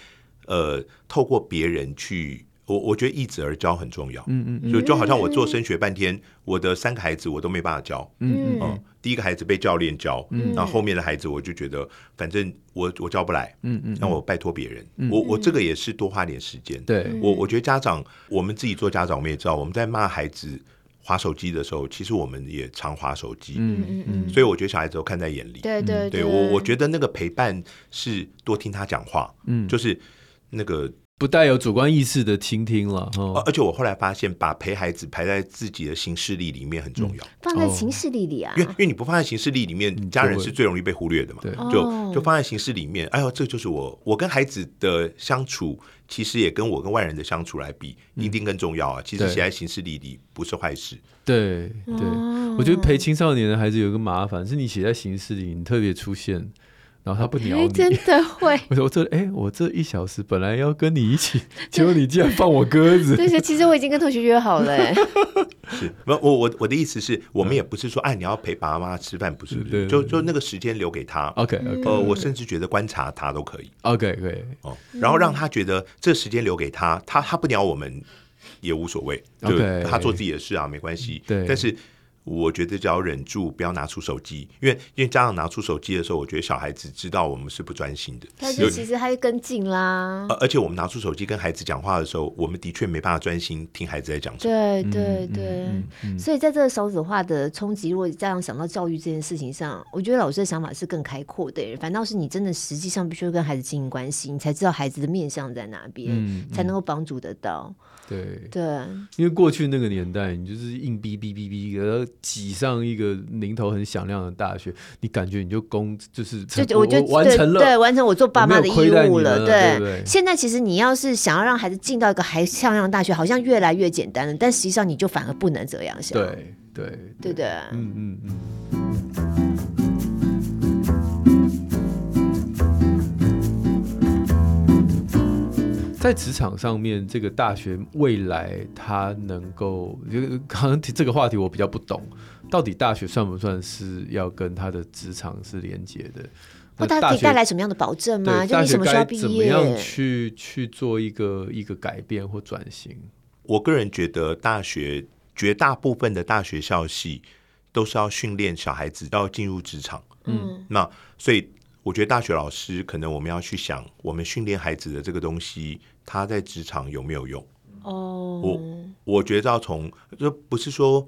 呃，透过别人去。我我觉得一子而教很重要，嗯嗯，就就好像我做升学半天，我的三个孩子我都没办法教，嗯嗯，第一个孩子被教练教，嗯，然后后面的孩子我就觉得反正我我教不来，嗯嗯，那我拜托别人，我我这个也是多花点时间，对。我我觉得家长我们自己做家长，我们也知道我们在骂孩子滑手机的时候，其实我们也常滑手机，嗯嗯嗯，所以我觉得小孩子都看在眼里，对对对，我我觉得那个陪伴是多听他讲话，嗯，就是那个。不带有主观意识的倾听了，而且我后来发现，把陪孩子排在自己的行事历里面很重要。放在行事历里啊，因为因为你不放在行事历里面，你家人是最容易被忽略的嘛。对，就就放在行事里面。哎呦，这就是我，我跟孩子的相处，其实也跟我跟外人的相处来比，一定更重要啊。其实写在形式里里不是坏事。对对，我觉得陪青少年的孩子有一个麻烦，是你写在形式里，你特别出现。然后他不鸟你，真的会。我说我这哎，我这一小时本来要跟你一起，结果你竟然放我鸽子。对，其实我已经跟同学约好了。是，我我我的意思是我们也不是说，哎，你要陪爸爸妈妈吃饭，不是，就就那个时间留给他。OK，呃，我甚至觉得观察他都可以。OK，可以哦。然后让他觉得这时间留给他，他他不鸟我们也无所谓，就他做自己的事啊，没关系。对，但是。我觉得只要忍住，不要拿出手机，因为因为家长拿出手机的时候，我觉得小孩子知道我们是不专心的。但是其实他会跟进啦。而且我们拿出手机跟孩子讲话的时候，我们的确没办法专心听孩子在讲什么。对对对，所以在这个少子化的冲击，如果家长想到教育这件事情上，我觉得老师的想法是更开阔的。反倒是你真的实际上必须跟孩子经营关系，你才知道孩子的面向在哪边，嗯、才能够帮助得到。对对，因为过去那个年代，你就是硬逼逼逼逼，然后挤上一个名头很响亮的大学，你感觉你就功就是就我就完成了，对，完成我做爸妈的义务了。对，对，现在其实你要是想要让孩子进到一个还像样的大学，好像越来越简单了，但实际上你就反而不能这样想。对对对对，嗯嗯嗯。在职场上面，这个大学未来它能够，就可能这个话题我比较不懂，到底大学算不算是要跟他的职场是连接的？那它可以带来什么样的保证吗？就你什么时候毕业？怎么样去去做一个一个改变或转型？我个人觉得，大学绝大部分的大学校系都是要训练小孩子要进入职场。嗯，那所以我觉得大学老师可能我们要去想，我们训练孩子的这个东西，他在职场有没有用？哦，我我觉得要从就不是说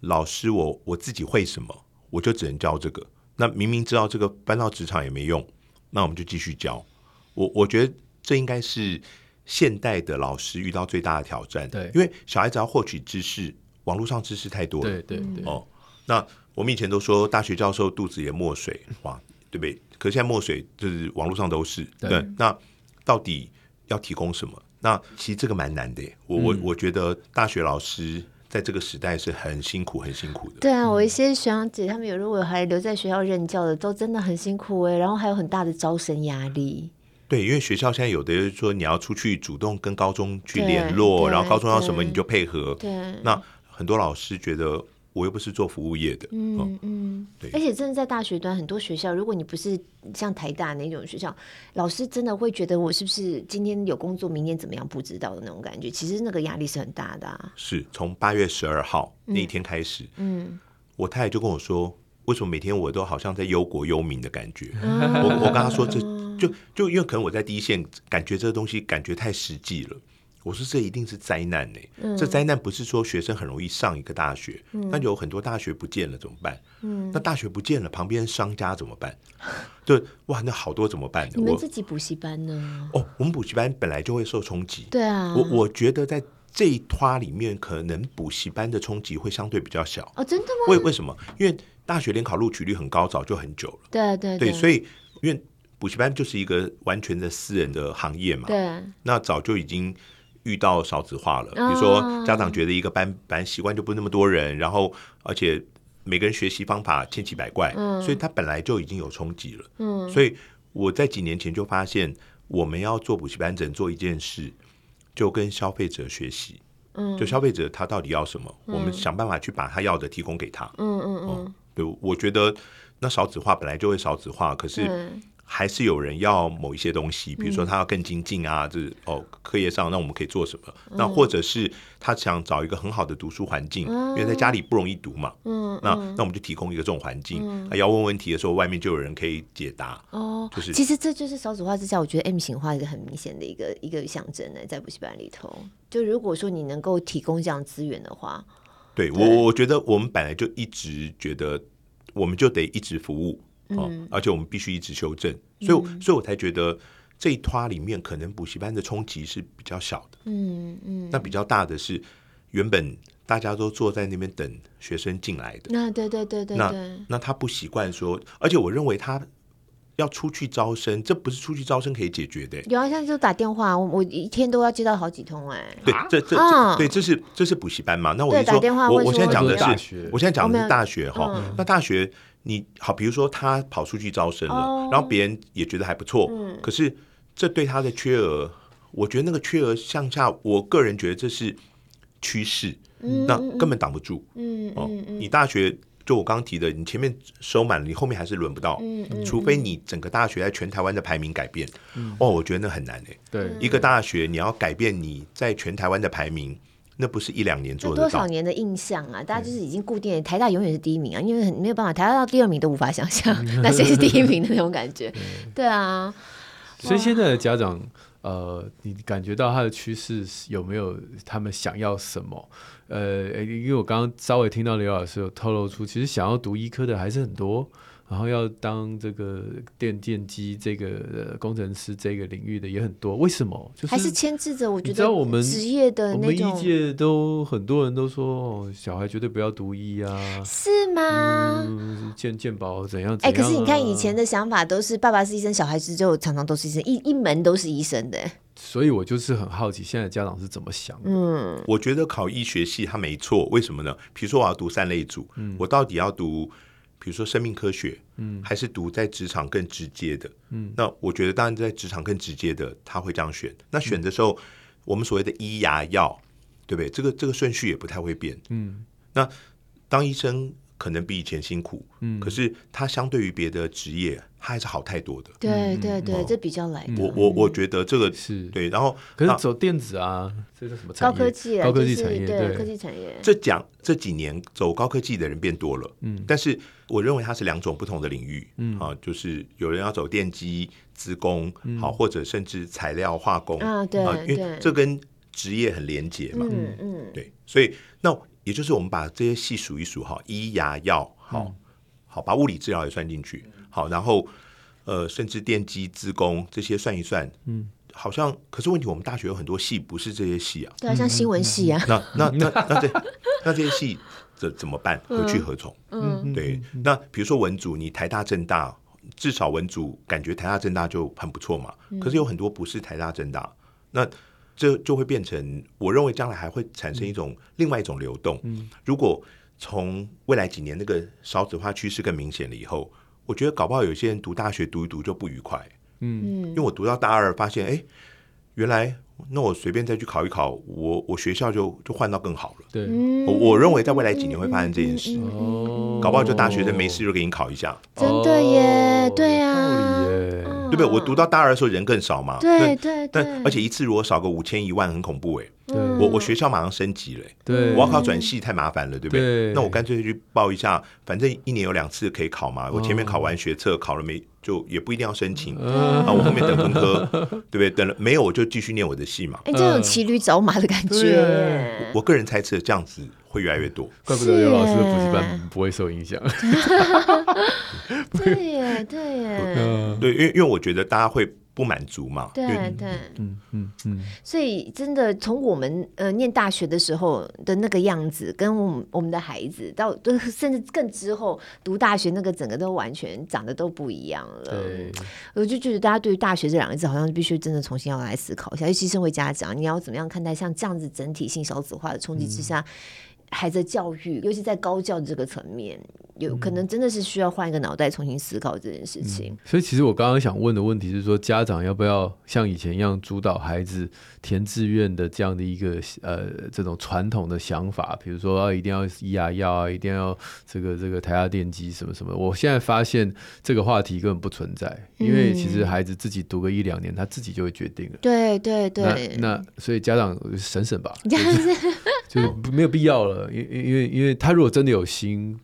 老师我我自己会什么，我就只能教这个。那明明知道这个搬到职场也没用，那我们就继续教。我我觉得这应该是现代的老师遇到最大的挑战。对，因为小孩子要获取知识，网络上知识太多了。对对对。哦，那我们以前都说大学教授肚子里墨水，哇，对不对？可是现在墨水就是网络上都是。对。对，那到底要提供什么？那其实这个蛮难的。我我我觉得大学老师。在这个时代是很辛苦、很辛苦的。对啊，我一些学长姐他们有如果还留在学校任教的，都真的很辛苦哎，然后还有很大的招生压力。对，因为学校现在有的就是说你要出去主动跟高中去联络，然后高中要什么你就配合。对，那很多老师觉得。我又不是做服务业的，嗯嗯，对。而且真的在大学端，很多学校，如果你不是像台大那种学校，老师真的会觉得我是不是今天有工作，明天怎么样不知道的那种感觉。其实那个压力是很大的啊。是从八月十二号那一天开始，嗯，我太太就跟我说，为什么每天我都好像在忧国忧民的感觉？我我跟她说，这就就因为可能我在第一线，感觉这个东西感觉太实际了。我说这一定是灾难呢、欸，嗯、这灾难不是说学生很容易上一个大学，那、嗯、有很多大学不见了怎么办？嗯、那大学不见了，旁边商家怎么办？对，哇，那好多怎么办？你们自己补习班呢？哦，我们补习班本来就会受冲击。对啊，我我觉得在这一趴里面，可能补习班的冲击会相对比较小。哦，真的吗？为为什么？因为大学联考录取率很高，早就很久了。对对对，所以因为补习班就是一个完全的私人的行业嘛。对，那早就已经。遇到少子化了，比如说家长觉得一个班班习惯就不那么多人，然后而且每个人学习方法千奇百怪，嗯，所以他本来就已经有冲击了，嗯，所以我在几年前就发现，我们要做补习班，只能做一件事，就跟消费者学习，嗯，就消费者他到底要什么，我们想办法去把他要的提供给他，嗯嗯嗯，对，我觉得那少子化本来就会少子化，可是。还是有人要某一些东西，比如说他要更精进啊，这、嗯、哦课业上，那我们可以做什么？嗯、那或者是他想找一个很好的读书环境，嗯、因为在家里不容易读嘛。嗯，那那我们就提供一个这种环境。嗯、要问问题的时候，外面就有人可以解答。哦，就是其实这就是少子化之下，我觉得 M 型化一个很明显的一个一个象征呢，在补习班里头。就如果说你能够提供这样资源的话，对，对我我觉得我们本来就一直觉得，我们就得一直服务。哦，而且我们必须一直修正，所以，嗯、所以我才觉得这一拖里面可能补习班的冲击是比较小的。嗯嗯，那比较大的是原本大家都坐在那边等学生进来的。那对对对对，那那他不习惯说，而且我认为他要出去招生，这不是出去招生可以解决的。有啊，现在就打电话，我我一天都要接到好几通哎。对，这这、啊、对，这是这是补习班嘛？那我就说，我我现在讲的是，我现在讲的是大学哈。嗯、那大学。你好，比如说他跑出去招生了，oh, 然后别人也觉得还不错，嗯、可是这对他的缺额，我觉得那个缺额向下，我个人觉得这是趋势，嗯、那根本挡不住。嗯哦，你大学就我刚刚提的，你前面收满了，你后面还是轮不到，嗯嗯、除非你整个大学在全台湾的排名改变。嗯、哦，我觉得那很难诶。对，一个大学你要改变你在全台湾的排名。那不是一两年做的，多少年的印象啊！大家就是已经固定，台大永远是第一名啊，因为很没有办法，台大到第二名都无法想象，那谁是第一名的那种感觉。对啊，所以现在的家长，呃，你感觉到他的趋势有没有他们想要什么？呃，因为我刚刚稍微听到刘老师有透露出，其实想要读医科的还是很多。然后要当这个电电机这个工程师这个领域的也很多，为什么？就是还是牵制着我觉得我们职业的那种。我们医界都很多人都说，哦，小孩绝对不要读医啊，是吗？嗯，健健保怎样？哎、啊，可是你看以前的想法都是爸爸是医生，小孩子就常常都是医生，一一门都是医生的。所以我就是很好奇，现在家长是怎么想的？嗯，我觉得考医学系他没错，为什么呢？比如说我要读三类组，嗯，我到底要读。比如说生命科学，嗯，还是读在职场更直接的，嗯，那我觉得当然在职场更直接的他会这样选。那选的时候，我们所谓的医牙药，对不对？这个这个顺序也不太会变，嗯。那当医生。可能比以前辛苦，嗯，可是他相对于别的职业，他还是好太多的。对对对，这比较来。我我我觉得这个是。对，然后可是走电子啊，这是什么？高科技，高科技产业，对科技产业。这讲这几年走高科技的人变多了，嗯，但是我认为它是两种不同的领域，嗯。啊，就是有人要走电机、资工，好，或者甚至材料化工。啊，对，因为这跟职业很连结嘛，嗯嗯，对，所以那。也就是我们把这些细数一数哈，医牙药好，嗯、好把物理治疗也算进去，好，然后呃，甚至电机、资工这些算一算，嗯，好像可是问题，我们大学有很多系不是这些系啊，对啊，像新闻系啊，那那那那这那这些系怎怎么办？何去何从？嗯，对，那比如说文组，你台大、政大，至少文组感觉台大、政大就很不错嘛，可是有很多不是台大、政大，那。这就会变成，我认为将来还会产生一种另外一种流动。嗯，如果从未来几年那个少子化趋势更明显了以后，我觉得搞不好有些人读大学读一读就不愉快。嗯，因为我读到大二发现，哎，原来。那我随便再去考一考，我我学校就就换到更好了。对，我我认为在未来几年会发生这件事。哦，搞不好就大学生没事就给你考一下。真的耶，对呀，对不对？我读到大二的时候人更少嘛。对对。但而且一次如果少个五千一万，很恐怖哎。对。我我学校马上升级了。对。我要考转系太麻烦了，对不对？那我干脆去报一下，反正一年有两次可以考嘛。我前面考完学测，考了没？就也不一定要申请啊，我后面等分科，对不对？等了没有，我就继续念我的系嘛。哎，这种骑驴找马的感觉，我个人猜测这样子会越来越多。怪不得刘老师的补习班不会受影响。对耶，对耶，对，因为因为我觉得大家会。不满足嘛？对对，嗯嗯嗯，所以真的从我们呃念大学的时候的那个样子，跟我们我们的孩子到甚至更之后读大学那个整个都完全长得都不一样了。对，我就觉得大家对于大学这两个字，好像必须真的重新要来思考一下。尤其身为家长，你要怎么样看待像这样子整体性少子化的冲击之下？嗯孩子的教育，尤其在高教这个层面，有可能真的是需要换一个脑袋重新思考这件事情。嗯、所以，其实我刚刚想问的问题是说，家长要不要像以前一样主导孩子填志愿的这样的一个呃这种传统的想法？比如说，啊、一定要医牙药啊，一定要这个这个台下电机什么什么。我现在发现这个话题根本不存在，因为其实孩子自己读个一两年，他自己就会决定了。对对对。那，那所以家长省省吧。就没有必要了，因因为因为他如果真的有心，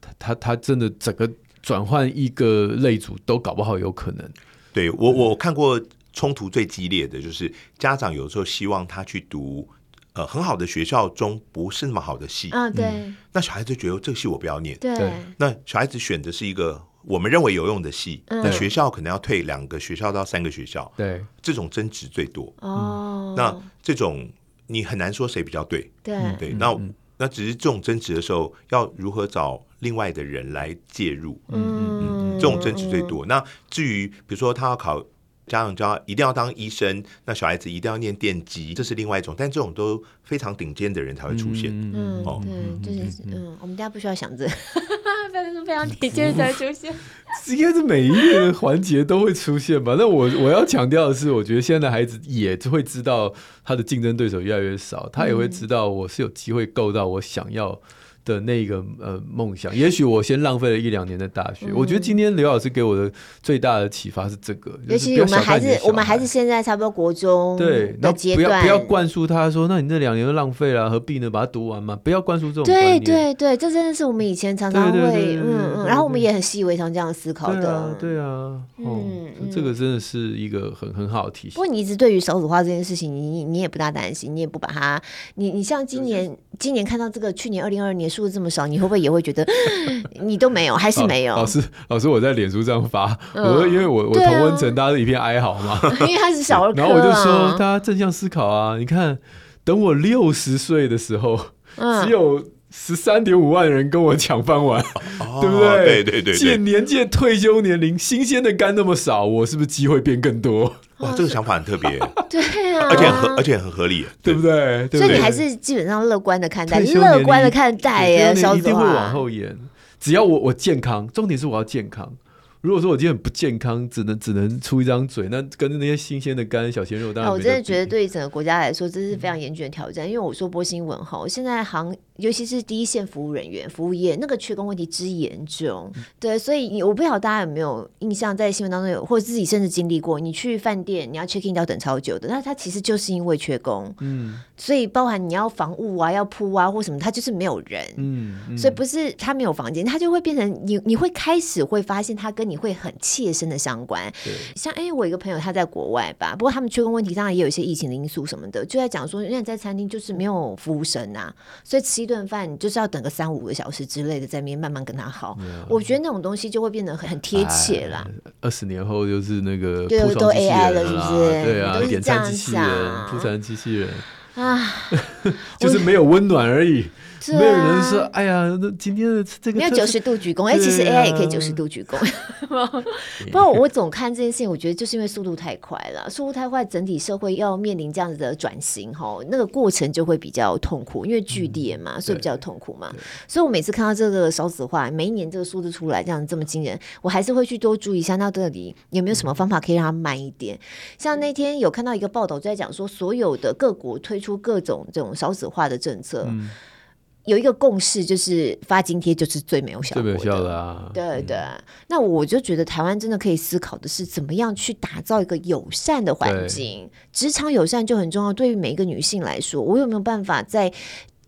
他他他真的整个转换一个类组都搞不好有可能。对我我看过冲突最激烈的就是家长有时候希望他去读呃很好的学校中不是那么好的系。啊，对、嗯，那小孩子觉得这个系我不要念，对，那小孩子选的是一个我们认为有用的系，嗯、那学校可能要退两个学校到三个学校，对，这种争执最多。哦，那这种。你很难说谁比较对，对。对，那那只是这种争执的时候，要如何找另外的人来介入，嗯嗯嗯，这种争执最多。那至于比如说他要考家长教一定要当医生，那小孩子一定要念电机，这是另外一种，但这种都非常顶尖的人才会出现，嗯，哦，对，就是嗯，我们家不需要想着，非常非常顶尖才会出现。应该是每一个环节都会出现吧？那我我要强调的是，我觉得现在的孩子也会知道他的竞争对手越来越少，他也会知道我是有机会够到我想要的那个呃梦想，也许我先浪费了一两年的大学。嗯、我觉得今天刘老师给我的最大的启发是这个，尤其我们孩子，我们孩子现在差不多国中对，那不要不要灌输他说，那你那两年都浪费了，何必呢？把它读完嘛，不要灌输这种。对对对，这真的是我们以前常常会嗯嗯，然后我们也很习以为常这样思考的。对啊，嗯，这个真的是一个很很好的提醒。不过你一直对于少子化这件事情，你你也不大担心，你也不把它，你你像今年今年看到这个去年二零二二年。数字这么少，你会不会也会觉得 你都没有，还是没有？老师，老师，我在脸书上发，我说因为我我同温层，大家都一片哀嚎嘛，因为他是小儿科，然后我就说大家正向思考啊，你看，等我六十岁的时候，只有十三点五万人跟我抢饭碗，对不对？对对对，借年届退休年龄，新鲜的肝那么少，我是不是机会变更多？哇，这个想法很特别，对啊，而且很合，而且很合理，对不对？所以你还是基本上乐观的看待，乐观的看待耶，一定会往后延。只要我我健康，重点是我要健康。如果说我今天很不健康，只能只能出一张嘴，那跟那些新鲜的肝、小鲜肉当然、啊。我真的觉得对于整个国家来说，这是非常严峻的挑战。嗯、因为我说播新闻哈，现在行。尤其是第一线服务人员、服务业，那个缺工问题之严重，嗯、对，所以我不晓得大家有没有印象，在新闻当中有，或者自己甚至经历过，你去饭店，你要 check in 要等超久的，那它其实就是因为缺工，嗯，所以包含你要房务啊、要铺啊或什么，它就是没有人，嗯，嗯。所以不是他没有房间，他就会变成你，你会开始会发现他跟你会很切身的相关，对。像哎、欸，我一个朋友他在国外吧，不过他们缺工问题当然也有一些疫情的因素什么的，就在讲说，因为在餐厅就是没有服务生啊，所以吃一顿饭你就是要。等个三五个小时之类的，在那边慢慢跟他好。我觉得那种东西就会变得很很贴切啦。二十年后就是那个对，都 AI 了，是不是？对啊，都是这样机器人，铺餐机器人啊，就是没有温暖而已。没有人说，哎呀，那今天的这个没有九十度鞠躬。哎，其实 AI 也可以九十度鞠躬。不过我总看这件事情，我觉得就是因为速度太快了，速度太快，整体社会要面临这样子的转型，哈，那个过程就会比较痛苦，因为剧烈嘛，所以比较痛苦嘛。所以我每次看到这个少子化，每一年这个数字出来这样这么惊人，我还是会去多注意一下，那到底有没有什么方法可以让它慢一点？像那天有看到一个报道，就在讲说，所有的各国推出各种这种少子化的政策。有一个共识，就是发津贴就是最没有效果的，最没有效的啊！对对，嗯、那我就觉得台湾真的可以思考的是，怎么样去打造一个友善的环境，职场友善就很重要。对于每一个女性来说，我有没有办法在？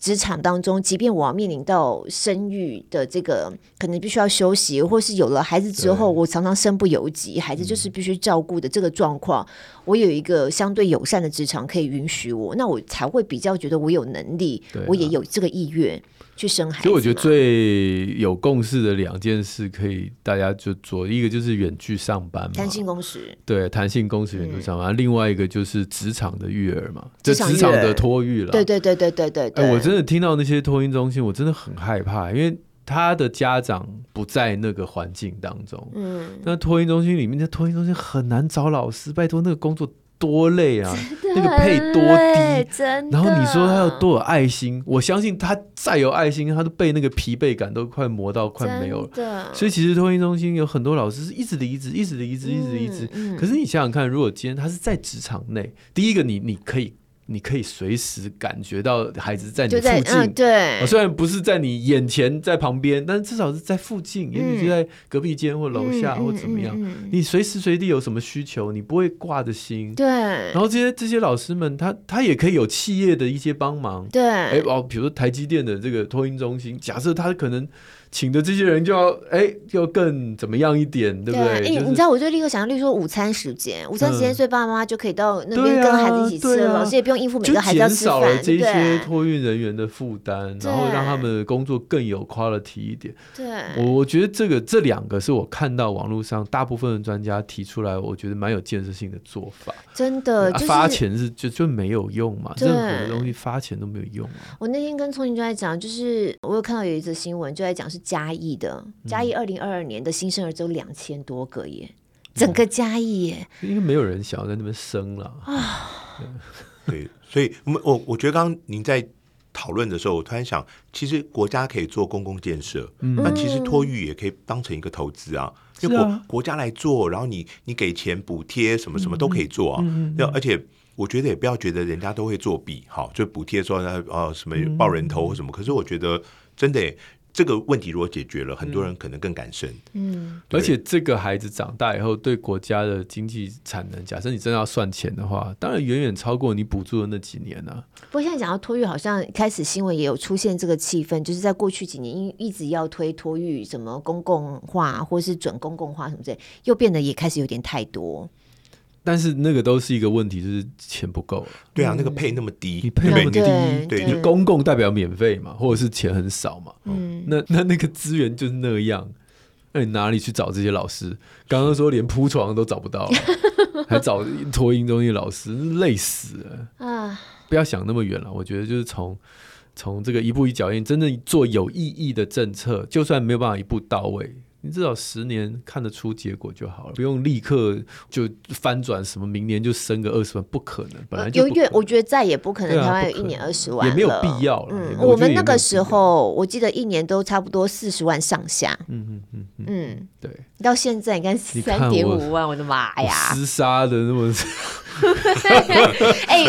职场当中，即便我要面临到生育的这个，可能必须要休息，或是有了孩子之后，我常常身不由己，孩子就是必须照顾的这个状况，嗯、我有一个相对友善的职场可以允许我，那我才会比较觉得我有能力，啊、我也有这个意愿。去生孩子，所以我觉得最有共识的两件事，可以大家就做一个就是远距上班嘛，弹性工时，对，弹性工时远距上班。嗯、另外一个就是职场的育儿嘛，职场，职场的托育了。对对对对对对。我真的听到那些托婴中心，我真的很害怕，因为他的家长不在那个环境当中。嗯，那托婴中心里面的托婴中心很难找老师，拜托那个工作。多累啊！那个配多低，然后你说他有多有爱心，我相信他再有爱心，他都被那个疲惫感都快磨到快没有了。所以其实托婴中心有很多老师是一直离职，一直离职，一直离职。可是你想想看，如果今天他是在职场内，第一个你你可以。你可以随时感觉到孩子在你附近，嗯、对，虽然不是在你眼前，在旁边，但至少是在附近，也许就在隔壁间或楼下或怎么样。你随时随地有什么需求，你不会挂着心。对。然后这些这些老师们，他他也可以有企业的一些帮忙。对。哎哦，比如说台积电的这个托婴中心，假设他可能。请的这些人就要哎，要更怎么样一点，对不对？你知道，我就立刻想到，例如说午餐时间，午餐时间，所以爸爸妈妈就可以到那边跟孩子一起吃了，老师也不用应付每个孩子要吃饭，减少了这些托运人员的负担，然后让他们的工作更有 quality 一点。对，我我觉得这个这两个是我看到网络上大部分的专家提出来，我觉得蛮有建设性的做法。真的，发钱是就就没有用嘛，任何的东西发钱都没有用啊。我那天跟聪颖就在讲，就是我有看到有一则新闻，就在讲是。嘉义的嘉义，二零二二年的新生儿只有两千多个耶，嗯、整个嘉义耶，因为没有人想要在那边生了啊。对，所以我我我觉得刚刚您在讨论的时候，我突然想，其实国家可以做公共建设，嗯、那其实托育也可以当成一个投资啊，就国、啊、国家来做，然后你你给钱补贴，什么什么都可以做啊。要、嗯、而且我觉得也不要觉得人家都会作弊，好，就补贴说呃什么报人头或什么，嗯、可是我觉得真的。这个问题如果解决了，很多人可能更敢生。嗯，而且这个孩子长大以后，对国家的经济产能，假设你真的要算钱的话，当然远远超过你补助的那几年啊。不过现在讲到托育，好像开始新闻也有出现这个气氛，就是在过去几年，因一直要推托育，什么公共化或是准公共化什么之类，又变得也开始有点太多。但是那个都是一个问题，就是钱不够。对啊，那个配那么低，你配那么低，对，就公共代表免费嘛，或者是钱很少嘛。嗯，那那那个资源就是那样，那你哪里去找这些老师？刚刚说连铺床都找不到，还找托婴中心老师，累死了 啊！不要想那么远了，我觉得就是从从这个一步一脚印，真正做有意义的政策，就算没有办法一步到位。你至少十年看得出结果就好了，不用立刻就翻转什么，明年就升个二十万，不可能，本来就有月，我觉得再也不可能，台湾有一年二十万，也没有必要了。嗯，我们那个时候，我记得一年都差不多四十万上下。嗯嗯嗯嗯，嗯，对。到现在你看三点五万，我的妈呀！厮杀的那么。哎，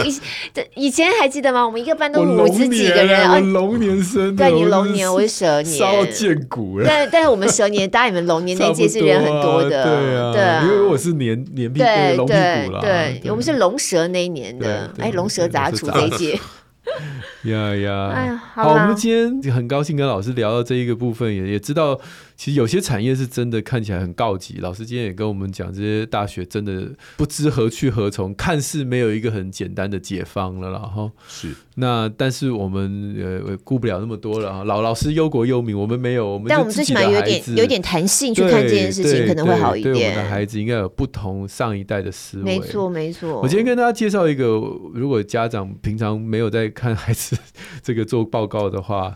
以前还记得吗？我们一个班都五十几个人，我龙年生，对，你龙年，我是蛇年，烧剑骨。但但是我们蛇年，当然你们龙年那 届是人很多的，对啊，对，因为我是年年屁龙屁股啦，对，我们是龙蛇那一年的，哎，龙蛇杂处这一届。呀呀，哎呀，好，我们今天很高兴跟老师聊到这一个部分，也也知道。其实有些产业是真的看起来很告急，老师今天也跟我们讲，这些大学真的不知何去何从，看似没有一个很简单的解方了，然后是那，但是我们呃顾不了那么多了，老老师忧国忧民，我们没有，我们但我们最起码有点有点弹性去看这件事情，可能会好一点。对，对我们的孩子应该有不同上一代的思维，没错没错。我今天跟大家介绍一个，如果家长平常没有在看孩子这个做报告的话。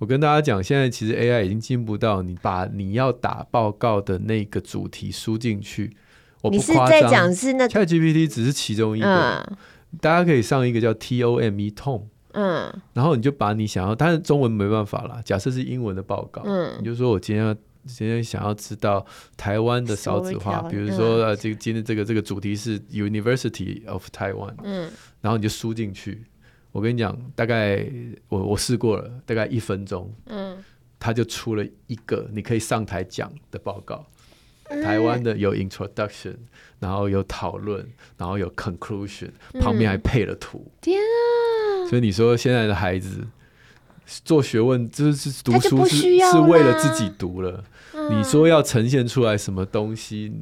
我跟大家讲，现在其实 AI 已经进步到你把你要打报告的那个主题输进去。我不夸张，你是在讲是那 ChatGPT 只是其中一个，嗯、大家可以上一个叫 TOME Tome，嗯，然后你就把你想要，但是中文没办法啦。假设是英文的报告，嗯，你就说我今天要今天想要知道台湾的少子化，比如说呃，这个今天这个这个主题是 University of Taiwan，嗯，然后你就输进去。我跟你讲，大概我我试过了，大概一分钟，嗯，他就出了一个你可以上台讲的报告。嗯、台湾的有 introduction，然后有讨论，然后有 conclusion，旁边还配了图。嗯、天啊！所以你说现在的孩子做学问，就是读书是是为了自己读了。嗯、你说要呈现出来什么东西，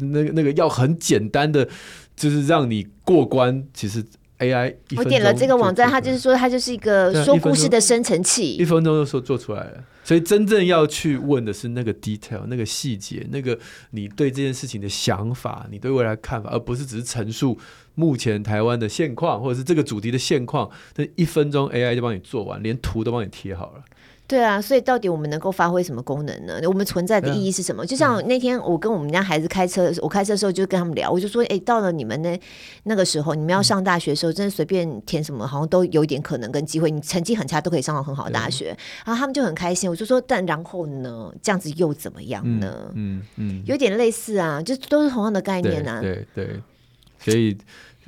那个那个要很简单的，就是让你过关，其实。AI，我点了这个网站，它就是说它就是一个说故事的生成器，一分钟就说做出来了。所以真正要去问的是那个 detail，那个细节，那个你对这件事情的想法，你对未来看法，而不是只是陈述目前台湾的现况，或者是这个主题的现况。这一分钟 AI 就帮你做完，连图都帮你贴好了。对啊，所以到底我们能够发挥什么功能呢？我们存在的意义是什么？就像那天我跟我们家孩子开车的时候，我开车的时候就跟他们聊，我就说：哎，到了你们那那个时候，你们要上大学的时候，真的随便填什么，好像都有一点可能跟机会。你成绩很差都可以上到很好的大学，然后他们就很开心。我就说：但然后呢？这样子又怎么样呢？嗯嗯，有点类似啊，就都是同样的概念啊。对对，所以。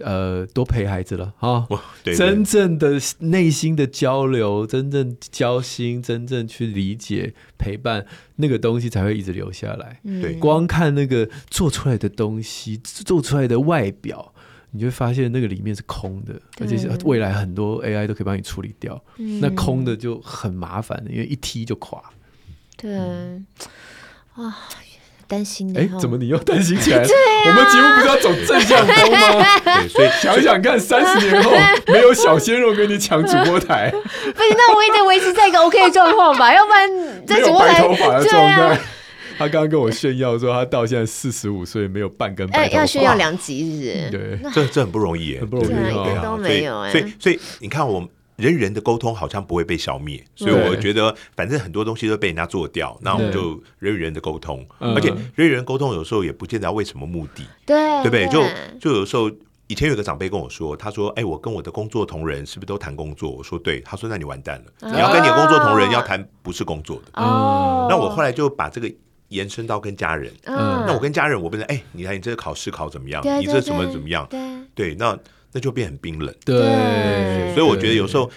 呃，多陪孩子了哈，真正的内心的交流，真正交心，真正去理解陪伴那个东西才会一直留下来。对，光看那个做出来的东西，做出来的外表，你就会发现那个里面是空的，而且是未来很多 AI 都可以帮你处理掉。那空的就很麻烦，因为一踢就垮。对，啊。担心的，哎，怎么你又担心起来？我们节目不是要走正向风吗？对，所以想想看，三十年后 没有小鲜肉跟你抢主播台，不行，那我也得维持在一个 OK 的状况吧，要不然在主播台，头发的状态。他刚刚跟我炫耀说，他到现在四十五岁没有半根白头发，要炫耀两集是不是？对，这这很不容易，很不容易，一个都没有。所以，所以你看我们。人与人的沟通好像不会被消灭，所以我觉得反正很多东西都被人家做掉，那我们就人与人的沟通，而且人与人沟通有时候也不见得要为什么目的，对，对不对？就就有时候以前有个长辈跟我说，他说：“哎，我跟我的工作同仁是不是都谈工作？”我说：“对。”他说：“那你完蛋了，你要跟你的工作同仁要谈不是工作的。”哦，那我后来就把这个延伸到跟家人，嗯，那我跟家人，我不能哎，你看你这个考试考怎么样？你这怎么怎么样？对，对，那。那就变很冰冷，对，所以我觉得有时候。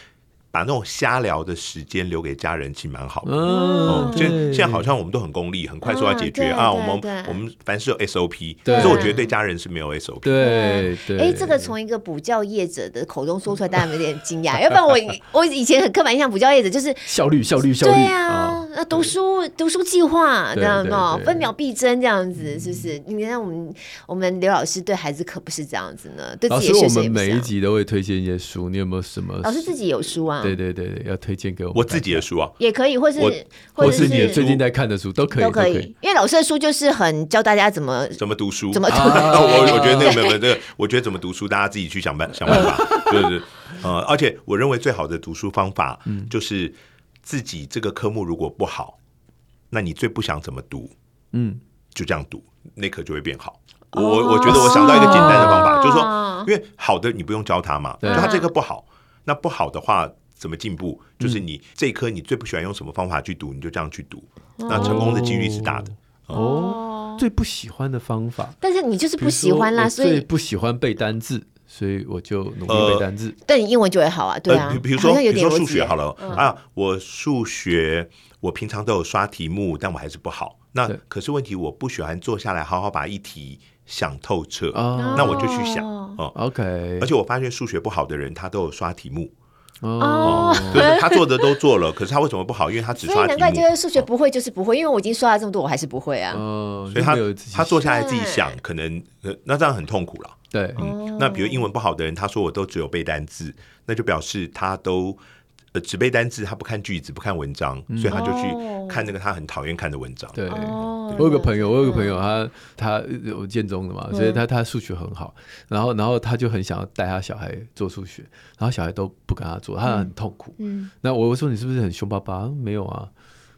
把那种瞎聊的时间留给家人，其实蛮好的。嗯，现现在好像我们都很功利，很快速要解决啊。我们我们凡事有 SOP，可是我觉得对家人是没有 SOP。对对。哎，这个从一个补教业者的口中说出来，大家有点惊讶。要不然我我以前很刻板印象，补教业者就是效率效率效率。对啊，那读书读书计划，知道吗？分秒必争这样子，是不是？你看我们我们刘老师对孩子可不是这样子呢。对自己的学生，我们每一集都会推荐一些书，你有没有什么？老师自己有书啊？对对对对，要推荐给我我自己的书啊，也可以，或是或是你最近在看的书都可以，都可以。因为老师的书就是很教大家怎么怎么读书，怎么读。我我觉得那个没有没有这个，我觉得怎么读书，大家自己去想办想办法，对 对呃，而且我认为最好的读书方法，就是自己这个科目如果不好，那你最不想怎么读，嗯，就这样读，那科就会变好。我我觉得我想到一个简单的方法，就是说，因为好的你不用教他嘛，就他这个不好，那不好的话怎么进步？就是你这一科你最不喜欢用什么方法去读，你就这样去读，那成功的几率是大的。哦，最不喜欢的方法，但是你就是不喜欢啦，所以不喜欢背单字，所以我就努力背单字。但你英文就会好啊，对啊。比如说，比如说数学好了啊，我数学我平常都有刷题目，但我还是不好。那可是问题，我不喜欢坐下来好好把一题想透彻，那我就去想哦。OK，而且我发现数学不好的人，他都有刷题目。哦，就是他做的都做了，可是他为什么不好？因为他只刷题目。难怪就是数学不会就是不会，因为我已经刷了这么多，我还是不会啊。哦，所以他他坐下来自己想，可能那这样很痛苦了。对，嗯，那比如英文不好的人，他说我都只有背单字，那就表示他都。呃，只背单字，他不看句子，不看文章，所以他就去看那个他很讨厌看的文章。对，我有个朋友，我有个朋友，他他有建中的嘛，所以他他数学很好，然后然后他就很想要带他小孩做数学，然后小孩都不跟他做，他很痛苦。嗯，那我说你是不是很凶巴巴？没有啊。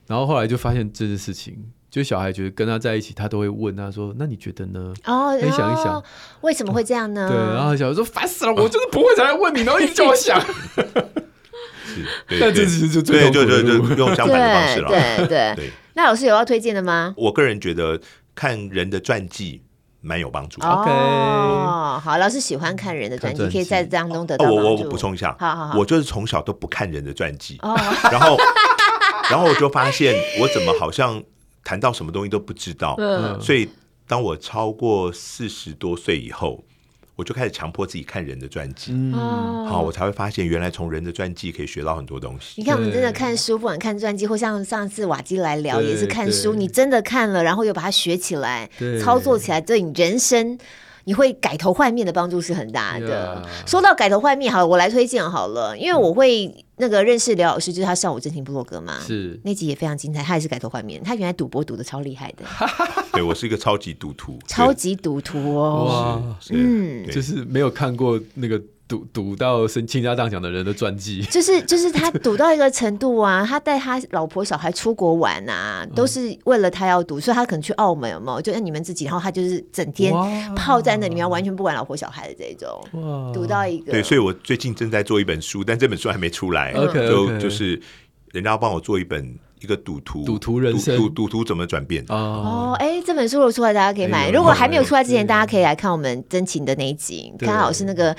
然后后来就发现这件事情，就小孩觉得跟他在一起，他都会问他说：“那你觉得呢？”哦，你想一想，为什么会这样呢？对，然后小孩说：“烦死了，我就是不会才来问你，然后一直叫我想。” 但这其实就最对，就就就用相反的方式了。对对对。那老师有要推荐的吗？我个人觉得看人的传记蛮有帮助。OK，好，老师喜欢看人的传记，可以在当中得到。我我我补充一下，好好好，我就是从小都不看人的传记，然后然后我就发现我怎么好像谈到什么东西都不知道。所以当我超过四十多岁以后。我就开始强迫自己看人的传记，嗯，好，我才会发现原来从人的传记可以学到很多东西。你看，我们真的看书，不管看传记，或像上次瓦基来聊，也是看书。你真的看了，然后又把它学起来，操作起来，对你人生。你会改头换面的帮助是很大的。说到改头换面，好了，我来推荐好了，因为我会那个认识刘老师，就是他上我真情部落格嘛，是那集也非常精彩。他也是改头换面，他原来赌博赌的超厉害的。对，我是一个超级赌徒，超级赌徒哦。哇，嗯，就是没有看过那个。赌赌到身倾家荡产的人的传记，就是就是他赌到一个程度啊，他带他老婆小孩出国玩啊，都是为了他要赌，所以他可能去澳门有没有？就像你们自己，然后他就是整天泡在那里面，完全不管老婆小孩的这种，赌到一个。对，所以我最近正在做一本书，但这本书还没出来，就就是人家要帮我做一本一个赌徒赌徒人生，赌赌徒怎么转变？哦，哎，这本书如果出来，大家可以买。如果还没有出来之前，大家可以来看我们真情的那一集，看好是那个。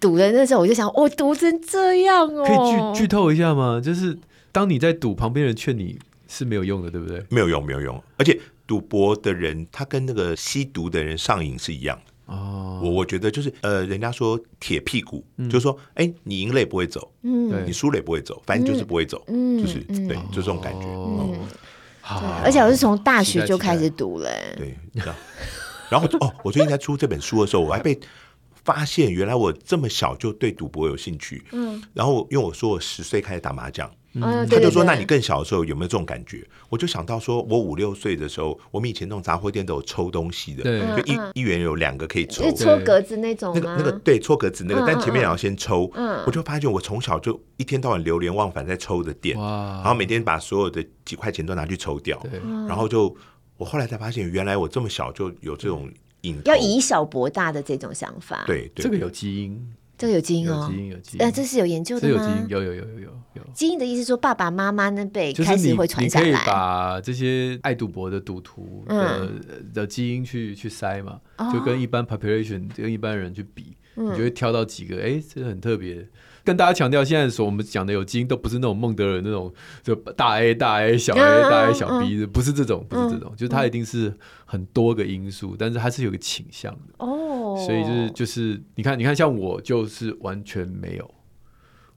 赌的那时候，我就想，我赌成这样哦。可以剧剧透一下吗？就是当你在赌，旁边人劝你是没有用的，对不对？没有用，没有用。而且赌博的人，他跟那个吸毒的人上瘾是一样的。哦，我我觉得就是呃，人家说铁屁股，就是说，哎，你赢了也不会走，嗯，你输了也不会走，反正就是不会走，嗯，就是对，就这种感觉。嗯，好。而且我是从大学就开始赌了，对，然后哦，我最近在出这本书的时候，我还被。发现原来我这么小就对赌博有兴趣，嗯，然后因为我说我十岁开始打麻将，嗯，他就说，那你更小的时候有没有这种感觉？我就想到说，我五六岁的时候，我们以前那种杂货店都有抽东西的，对，就一一元有两个可以抽，抽格子那种，那个那个对，戳格子那个，但前面也要先抽，嗯，我就发现我从小就一天到晚流连忘返在抽的店，哇，然后每天把所有的几块钱都拿去抽掉，对，然后就我后来才发现，原来我这么小就有这种。要以小博大的这种想法，对，对这个有基因，这个有基因哦，基因有基因，这是有研究的吗？有基因，有有有有有。基因的意思说，爸爸妈妈那辈开始会传下来，你可以把这些爱赌博的赌徒的的基因去去筛嘛，就跟一般 population 跟一般人去比，你就会挑到几个，哎，这个很特别。跟大家强调，现在所我们讲的有基因，都不是那种孟德尔那种，就大 A 大 A 小 A 大 A 小 B 的，不是这种，不是这种，就是它一定是很多个因素，但是它是有个倾向的。哦，所以就是就是，你看，你看，像我就是完全没有。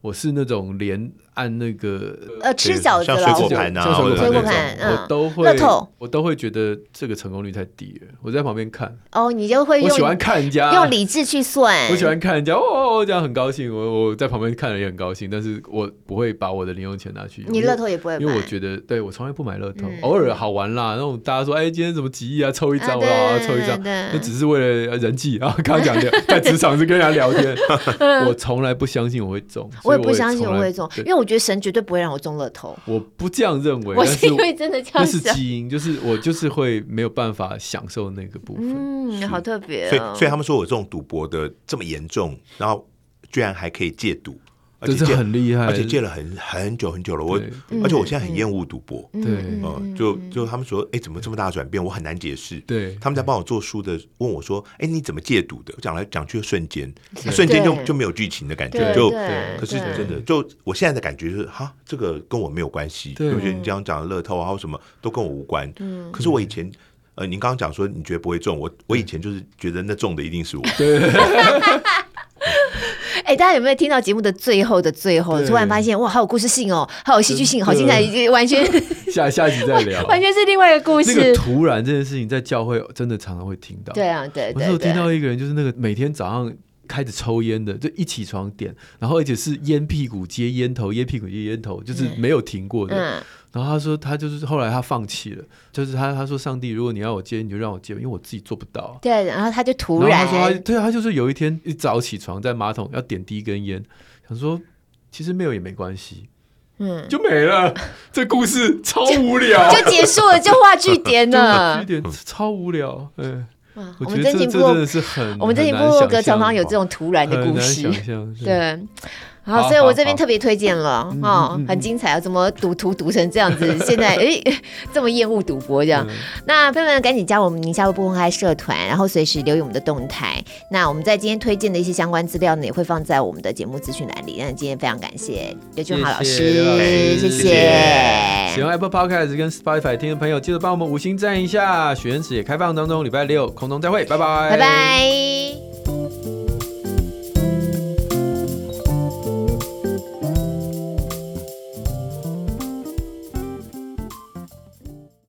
我是那种连按那个呃吃饺子像水果盘啊，水果盘，我都会，我都会觉得这个成功率太低了。我在旁边看，哦，你就会，我喜欢看人家用理智去算，我喜欢看人家哦，这样很高兴。我我在旁边看了也很高兴，但是我不会把我的零用钱拿去。你乐透也不会，因为我觉得，对我从来不买乐透，偶尔好玩啦。那种大家说，哎，今天怎么几亿啊，抽一张啊，抽一张，那只是为了人际啊。刚 刚讲的在职场是跟人家聊天，我从来不相信我会中。我也不相信我会中，因为我觉得神绝对不会让我中乐透。我不这样认为，我是因为真的这样，那是基因，就是我就是会没有办法享受那个部分。嗯，好特别、哦。所以，所以他们说我这种赌博的这么严重，然后居然还可以戒赌。这是很厉害，而且戒了很很久很久了。我而且我现在很厌恶赌博。对，嗯，就就他们说，哎，怎么这么大的转变？我很难解释。对，他们在帮我做书的，问我说，哎，你怎么戒赌的？讲来讲去，瞬间，瞬间就就没有剧情的感觉。就，可是真的，就我现在的感觉就是，哈，这个跟我没有关系。对我觉得你这样讲的乐透啊，或什么都跟我无关。嗯，可是我以前，呃，您刚刚讲说你觉得不会中，我我以前就是觉得那中的一定是我。对。哎，大家有没有听到节目的最后的最后，突然发现哇，好有故事性哦，好有戏剧性，好精彩，已经完全 下下集再聊，完全是另外一个故事。那个突然这件事情在教会真的常常会听到。对啊，对，我有听到一个人，就是那个每天早上开始抽烟的，就一起床点，然后而且是烟屁股接烟头，烟屁股接烟头，就是没有停过的。嗯。然后他说，他就是后来他放弃了，就是他他说，上帝，如果你要我接，你就让我接，因为我自己做不到。对，然后他就突然，他说他，对啊，他就是有一天一早起床，在马桶要点第一根烟，想说其实没有也没关系，嗯，就没了。这故事超无聊，就结束了，就画句点了，句点超无聊。嗯，我们真情部落格是很，我们真情部落格常常有这种突然的故事，对。好，所以我这边特别推荐了，哦，很精彩啊！怎么赌徒赌成这样子？现在哎，这么厌恶赌博这样？那朋友们赶紧加我们宁夏璐不公开社团，然后随时留意我们的动态。那我们在今天推荐的一些相关资料呢，也会放在我们的节目资讯栏里。那今天非常感谢刘俊豪老师，谢谢。喜欢 Apple Podcast 跟 Spotify 听的朋友，记得帮我们五星赞一下。许愿池也开放当中，礼拜六空中再会，拜拜，拜拜。